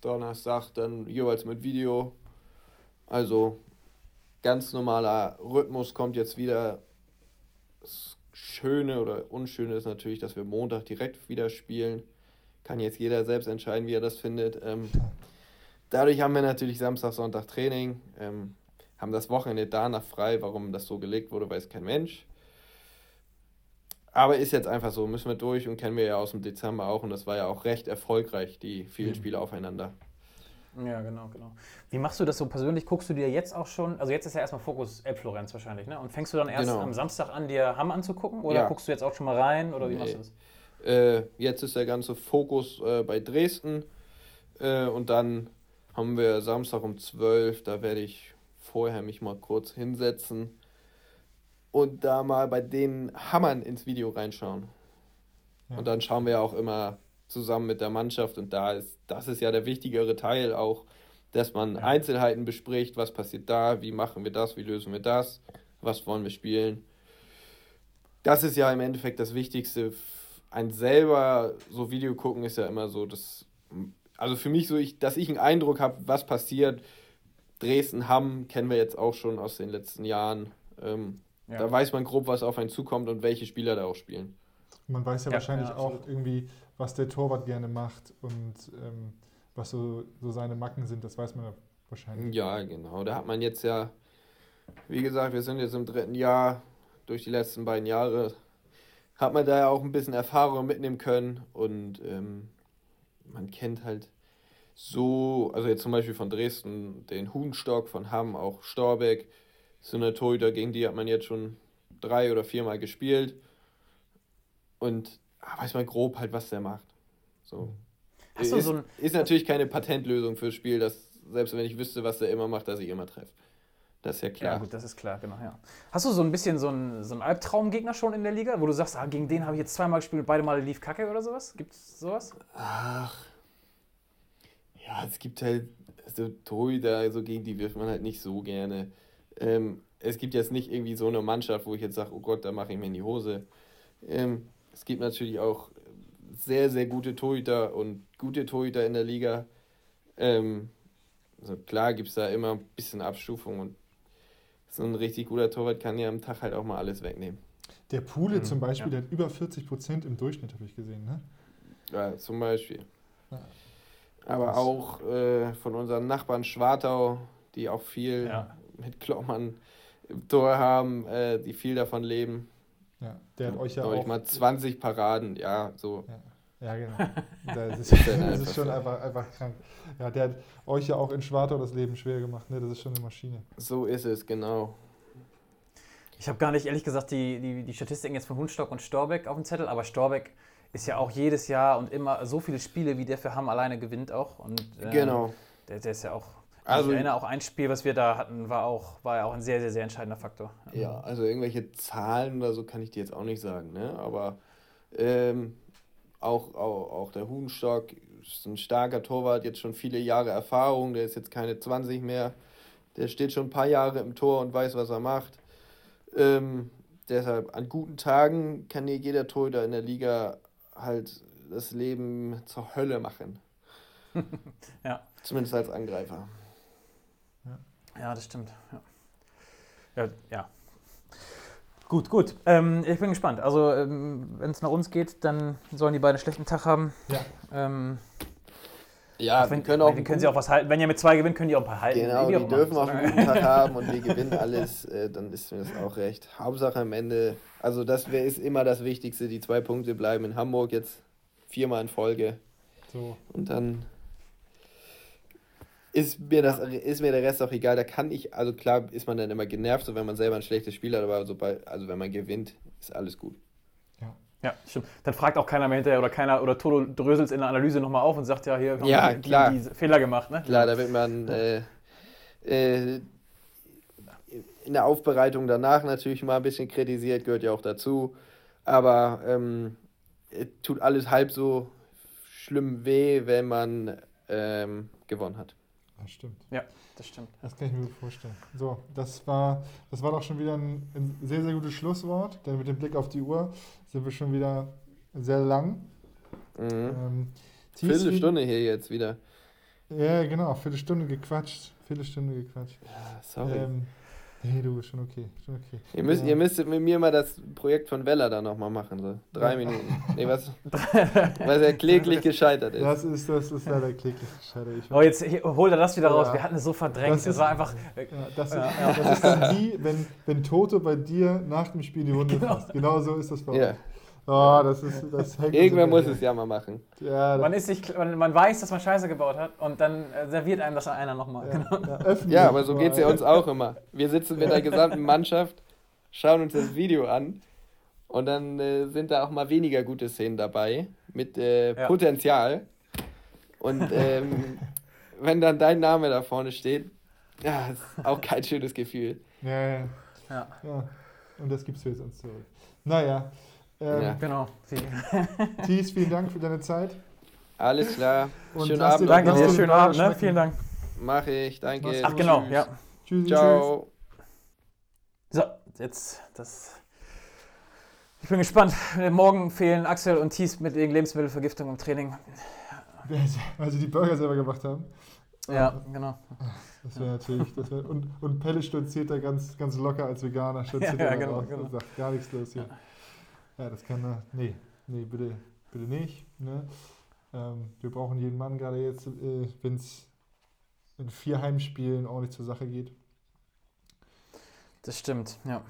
Donnerstag dann jeweils mit Video. Also ganz normaler Rhythmus kommt jetzt wieder. Das Schöne oder Unschöne ist natürlich, dass wir Montag direkt wieder spielen. Kann jetzt jeder selbst entscheiden, wie er das findet. Ähm, dadurch haben wir natürlich Samstag, Sonntag Training, ähm, haben das Wochenende danach frei. Warum das so gelegt wurde, weiß kein Mensch. Aber ist jetzt einfach so, müssen wir durch und kennen wir ja aus dem Dezember auch. Und das war ja auch recht erfolgreich, die vielen Mhm. Spiele aufeinander. Ja, genau, genau. Wie machst du das so persönlich? Guckst du dir jetzt auch schon, also jetzt ist ja erstmal Fokus Elbflorenz wahrscheinlich, ne? Und fängst du dann erst Genau. am Samstag an, dir Hamm anzugucken? Oder Ja. guckst du jetzt auch schon mal rein? Oder wie Nee. machst du das? Äh, jetzt ist der ganze Fokus äh, bei Dresden. Äh, und dann haben wir Samstag um 12. Da werde ich vorher mich mal kurz hinsetzen und da mal bei den Hammern ins Video reinschauen. Ja. Und dann schauen wir auch immer zusammen mit der Mannschaft. Und da ist, das ist ja der wichtigere Teil auch, dass man Ja. Einzelheiten bespricht. Was passiert da? Wie machen wir das? Wie lösen wir das? Was wollen wir spielen? Das ist ja im Endeffekt das Wichtigste. Ein selber so Video gucken ist ja immer so, dass, also für mich so, ich, dass ich einen Eindruck habe, was passiert. Dresden, Hamm kennen wir jetzt auch schon aus den letzten Jahren. Ähm, Ja. Da weiß man grob, was auf einen zukommt und welche Spieler da auch spielen. Man weiß ja, Ja, wahrscheinlich ja, auch irgendwie, was der Torwart gerne macht und ähm, was so, so seine Macken sind. Das weiß man ja wahrscheinlich. Ja, genau. Da hat man jetzt ja, wie gesagt, wir sind jetzt im dritten Jahr, durch die letzten beiden Jahre, hat man da ja auch ein bisschen Erfahrung mitnehmen können und ähm, man kennt halt so, also jetzt zum Beispiel von Dresden den Huhnstock, von Hamm auch Storbeck, so eine Torhüter, gegen die hat man jetzt schon drei oder viermal gespielt und ah, weiß man grob halt, was der macht. So. Hast du ist, so ein- ist natürlich keine Patentlösung fürs Spiel, dass selbst wenn ich wüsste, was der immer macht, dass ich immer treffe. Das ist ja Ja, klar. gut, das ist klar, genau, ja. Hast du so ein bisschen so einen, so einen Albtraumgegner schon in der Liga, wo du sagst, ah, gegen den habe ich jetzt zweimal gespielt und beide Male lief Kacke oder sowas? Gibt es sowas? Ach. Ja, es gibt halt so Torhüter, so gegen die wirft man halt nicht so gerne. Ähm, es gibt jetzt nicht irgendwie so eine Mannschaft, wo ich jetzt sage, oh Gott, da mache ich mir in die Hose. Ähm, es gibt natürlich auch sehr, sehr gute Torhüter und gute Torhüter in der Liga. Ähm, also klar gibt es da immer ein bisschen Abstufung und so ein richtig guter Torwart kann ja am Tag halt auch mal alles wegnehmen. Der Pule Mhm, zum Beispiel, ja. der hat über 40 Prozent im Durchschnitt, habe ich gesehen. Ne? Ja, zum Beispiel. Ja. Aber auch äh, von unseren Nachbarn Schwartau, die auch viel Ja. mit Kloppmann im Tor haben, äh, die viel davon leben. Ja, der hat euch ja auch. mal 20 Paraden, ja, so. Ja, genau. <laughs> Das ist, das ist schon so. einfach, einfach krank. Ja, der hat euch ja auch in Schwartau das Leben schwer gemacht. Ne? Das ist schon eine Maschine. So ist es, genau. Ich habe gar nicht, ehrlich gesagt, die, die, die Statistiken jetzt von Hundstock und Storbeck auf dem Zettel, aber Storbeck ist ja auch jedes Jahr und immer so viele Spiele, wie der für Hamm alleine gewinnt auch. Und, äh, Genau. Der, der ist ja auch. Also- ich erinnere auch ein Spiel, was wir da hatten, war auch, war ja auch ein sehr, sehr, sehr entscheidender Faktor. Ja, also irgendwelche Zahlen oder so kann ich dir jetzt auch nicht sagen, ne? Aber ähm, auch, auch, auch der Huhnstock ist ein starker Torwart, jetzt schon viele Jahre Erfahrung, der ist jetzt keine 20 mehr. Der steht schon ein paar Jahre im Tor und weiß, was er macht. Ähm, deshalb, an guten Tagen kann dir jeder Torhüter in der Liga halt das Leben zur Hölle machen. <laughs> Ja. Zumindest als Angreifer. Ja, das stimmt. Ja, ja. ja. Gut, gut. Ähm, ich bin gespannt. Also, ähm, wenn es nach uns geht, dann sollen die beiden einen schlechten Tag haben. Ja. Ähm, Ja, wenn, wir können auch. wenn, können sie auch was halten. Wenn ihr mit zwei gewinnt, können die auch ein paar halten. Genau, Wie die auch dürfen auch einen guten Tag haben und wir gewinnen alles, äh, dann ist mir das auch recht. Hauptsache am Ende, also das wär, ist immer das Wichtigste, die zwei Punkte bleiben in Hamburg jetzt viermal in Folge So. und dann ist mir, das, ist mir der Rest auch egal. Da kann ich, also klar ist man dann immer genervt, so wenn man selber ein schlechtes Spiel hat, aber sobald, also wenn man gewinnt, ist alles gut. Ja, stimmt. Dann fragt auch keiner mehr hinterher oder keiner oder Toto dröselt in der Analyse nochmal auf und sagt, ja, hier haben Ja, wir klar. die Fehler gemacht. Ne? Klar, da wird man äh, äh, in der Aufbereitung danach natürlich mal ein bisschen kritisiert, gehört ja auch dazu. Aber ähm, es tut alles halb so schlimm weh, wenn man ähm, gewonnen hat. Das stimmt. Das stimmt. Das kann ich mir gut vorstellen. So, das war, das war doch schon wieder ein, ein sehr, sehr gutes Schlusswort, denn mit dem Blick auf die Uhr sind wir schon wieder sehr lang. Mhm. Ähm, Viertelstunde hier jetzt wieder. Ja, genau, Viertelstunde gequatscht. Viertelstunde gequatscht. Ja, sorry. Ähm, nee, du, schon okay, schon okay. ihr, müsst, ja. ihr müsstet mit mir mal das Projekt von Weller da nochmal machen. So. Drei Ja. Minuten. Nee, was, <laughs> was ja <laughs> kläglich gescheitert ist. Das ist, das ist leider kläglich gescheitert. Ich Oh, jetzt hol er das wieder raus. Ja. Wir hatten es so verdrängt. Das Es ist- war einfach. Ja, das, Ja, das ist dann wie, wenn, wenn Toto bei dir nach dem Spiel die Wunde <laughs> Genau. fasst. Genau so ist das bei uns. Oh, das ist, das hängt Irgendwer muss es ja mal machen. Ja, Man, ist sich, man, man weiß, dass man Scheiße gebaut hat und dann äh, serviert einem das einer nochmal. Genau. ja, ja, Ja, aber so geht es ja uns auch immer. Wir sitzen mit der gesamten Mannschaft, schauen uns das Video an und dann äh, sind da auch mal weniger gute Szenen dabei mit äh, Ja. Potenzial. Und ähm, wenn dann dein Name da vorne steht, ja, ist auch kein schönes Gefühl. Ja, ja, Ja, ja. Und das gibst du jetzt uns zurück. Naja. Ähm, Ja. genau. <laughs> Thies, vielen Dank für deine Zeit. Alles klar. Und Schönen Abend. Danke dir, schönen Abend. Ne? Vielen Dank. Mache ich, danke. Ach, genau, Tschüss. ja. Tschüssi, tschüss. Ciao. So, jetzt das. Ich bin gespannt. Morgen fehlen Axel und Thies mit wegen Lebensmittelvergiftung im Training. Weil sie die Burger selber gemacht haben. Ja, genau. Das wäre natürlich. Das wär, und, und Pelle stolziert da ganz, ganz locker als Veganer. Stolziert Ja, ja, genau, genau. Sagt gar nichts los hier. Ja, das kann er. Nee, nee, bitte, bitte nicht. Ne? Ähm, wir brauchen jeden Mann, gerade jetzt, äh, wenn es in vier Heimspielen ordentlich zur Sache geht. Das stimmt, ja.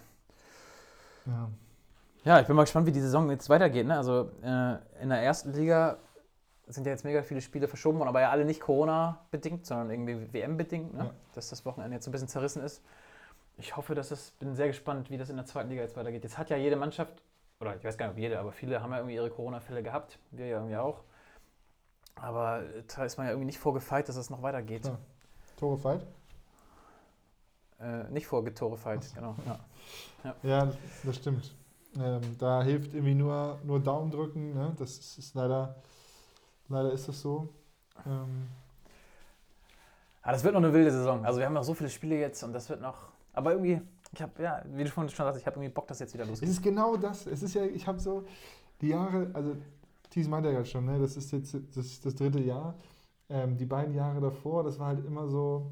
Ja. Ja, ich bin mal gespannt, wie die Saison jetzt weitergeht. Ne? Also äh, in der ersten Liga sind ja jetzt mega viele Spiele verschoben worden, aber ja alle nicht Corona-bedingt, sondern irgendwie WM-bedingt, ne? Ja. dass das Wochenende jetzt ein bisschen zerrissen ist. Ich hoffe, dass es, bin sehr gespannt, wie das in der zweiten Liga jetzt weitergeht. Jetzt hat ja jede Mannschaft, oder ich weiß gar nicht, ob jede, aber viele haben ja irgendwie ihre Corona-Fälle gehabt. Wir ja irgendwie auch. Aber äh, da ist man ja irgendwie nicht vorgefeit, dass es noch weitergeht. Ja. Tore Fight? Äh, nicht vorgetorefeit, genau. Ja. Ja, das, das stimmt. Ähm, da hilft irgendwie nur, nur Daumen drücken. Ne? Das ist, ist leider, leider ist das so. Ähm, Aber das wird noch eine wilde Saison. Also wir haben noch so viele Spiele jetzt und das wird noch. Aber irgendwie, ich habe, ja, wie du schon schon sagst, ich habe irgendwie Bock, dass jetzt wieder es losgeht. ist genau das. Es ist ja, ich habe so die Jahre, also Thies meinte ja gerade schon, ne? das ist jetzt das, das dritte Jahr. Ähm, die beiden Jahre davor, das war halt immer so,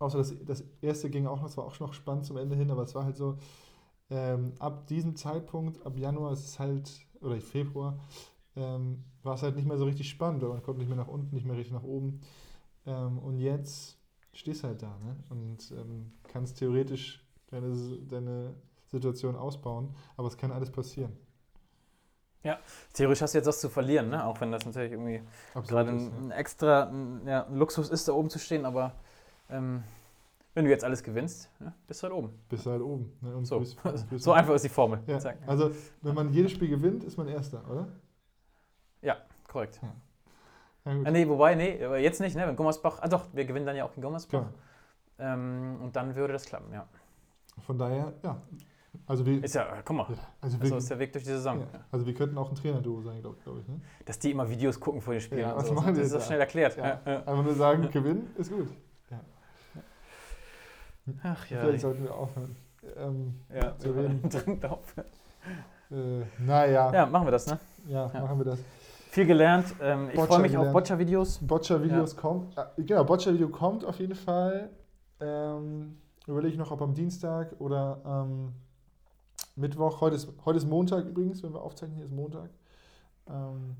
außer das, das erste ging auch noch, das war auch noch spannend zum Ende hin, aber es war halt so, ähm, ab diesem Zeitpunkt, ab Januar ist es halt, oder Februar, ähm, war es halt nicht mehr so richtig spannend, weil man kommt nicht mehr nach unten, nicht mehr richtig nach oben. Ähm, und jetzt stehst du halt da ne? und ähm, kannst theoretisch deine, deine Situation ausbauen, aber es kann alles passieren. Theoretisch hast du jetzt was zu verlieren, ne? auch wenn das natürlich irgendwie Absolut gerade ein, ein extra ein, ja, ein Luxus ist, da oben zu stehen. Aber ähm, wenn du jetzt alles gewinnst, ne, bist du halt oben. Bist du halt oben. Ne? So, bist- bist- <laughs> so einfach ist die Formel. Ja. Also, wenn man jedes Spiel gewinnt, ist man Erster, oder? Korrekt. Ja. Äh, nee, wobei, nee, jetzt nicht, ne? Wenn Gummersbach, ah doch, wir gewinnen dann ja auch in Gummersbach. Ähm, und dann würde das klappen, ja. Von daher, ja. Also wir, Ist ja, guck mal, also so wir, ist der Weg durch die Saison. ja, also wir könnten auch ein Trainerduo sein, glaube glaub ich. Ne? Dass die immer Videos gucken vor den Spielen Ja, was so. machen Das ist da? schnell erklärt. Ja. Ja. Einfach nur sagen, gewinnen ist gut. Ach ja. Vielleicht sollten wir aufhören. Ähm, ja. zu reden. <laughs> Dringend auf. äh, naja, ja, machen wir das, ne? ja, machen wir das. Viel gelernt. Ähm, ich freue mich auf gelernt. Boccia-Videos. Boccia-Videos kommt. Äh, genau, Boccia-Video kommt auf jeden Fall. ähm, überlege ich noch, ob am Dienstag oder am Mittwoch, heute ist, heute ist Montag übrigens, wenn wir aufzeichnen, hier ist Montag. Ähm,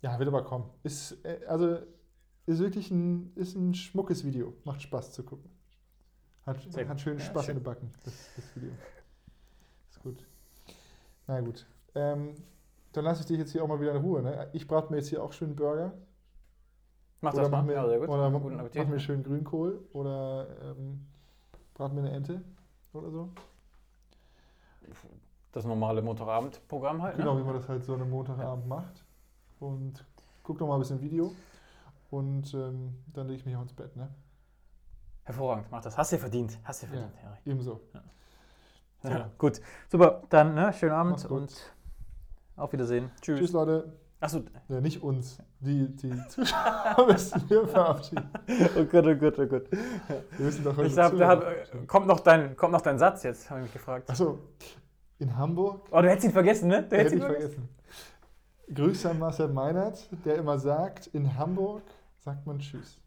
ja, wird aber kommen. Ist, äh, also, ist wirklich ein, ist ein schmuckes Video. Macht Spaß zu gucken. Hat, Sehr hat schön Ja, Spaß schön. in den Backen, das, das Video. Ist gut. Na gut. Ähm, dann lasse ich dich jetzt hier auch mal wieder in Ruhe. Ne? Ich brate mir jetzt hier auch schön Burger. Mach oder das mach mal. mir, Ja, sehr gut. Oder Guten mach, Appetit. mach mir schön Grünkohl oder ähm, brat mir eine Ente oder so. Das normale Montagabendprogramm halt. Genau, Ne? wie man das halt so einen Montagabend macht. Und guck noch mal ein bisschen Video. Und ähm, dann lege ich mich auch ins Bett. Ne? Hervorragend, mach das. Hast du verdient. Hast du Ja. verdient, Harry. Ebenso. Ja. Gut. Super, dann ne, schönen Abend und auf Wiedersehen. Tschüss. Tschüss, Leute. Achso, Ja, nicht uns. Die, die Zuschauer <laughs> müssen wir verabschieden. oh Gott, oh Gott, oh Gott. Wir müssen doch heute Ich hab, hab, äh, kommt, noch dein, kommt noch dein Satz jetzt, habe ich mich gefragt. Achso, in Hamburg Oh, du hättest ihn vergessen, ne? Du hätte hättest ihn vergessen. vergessen. Grüße an Marcel Meinert, der immer sagt, in Hamburg sagt man Tschüss.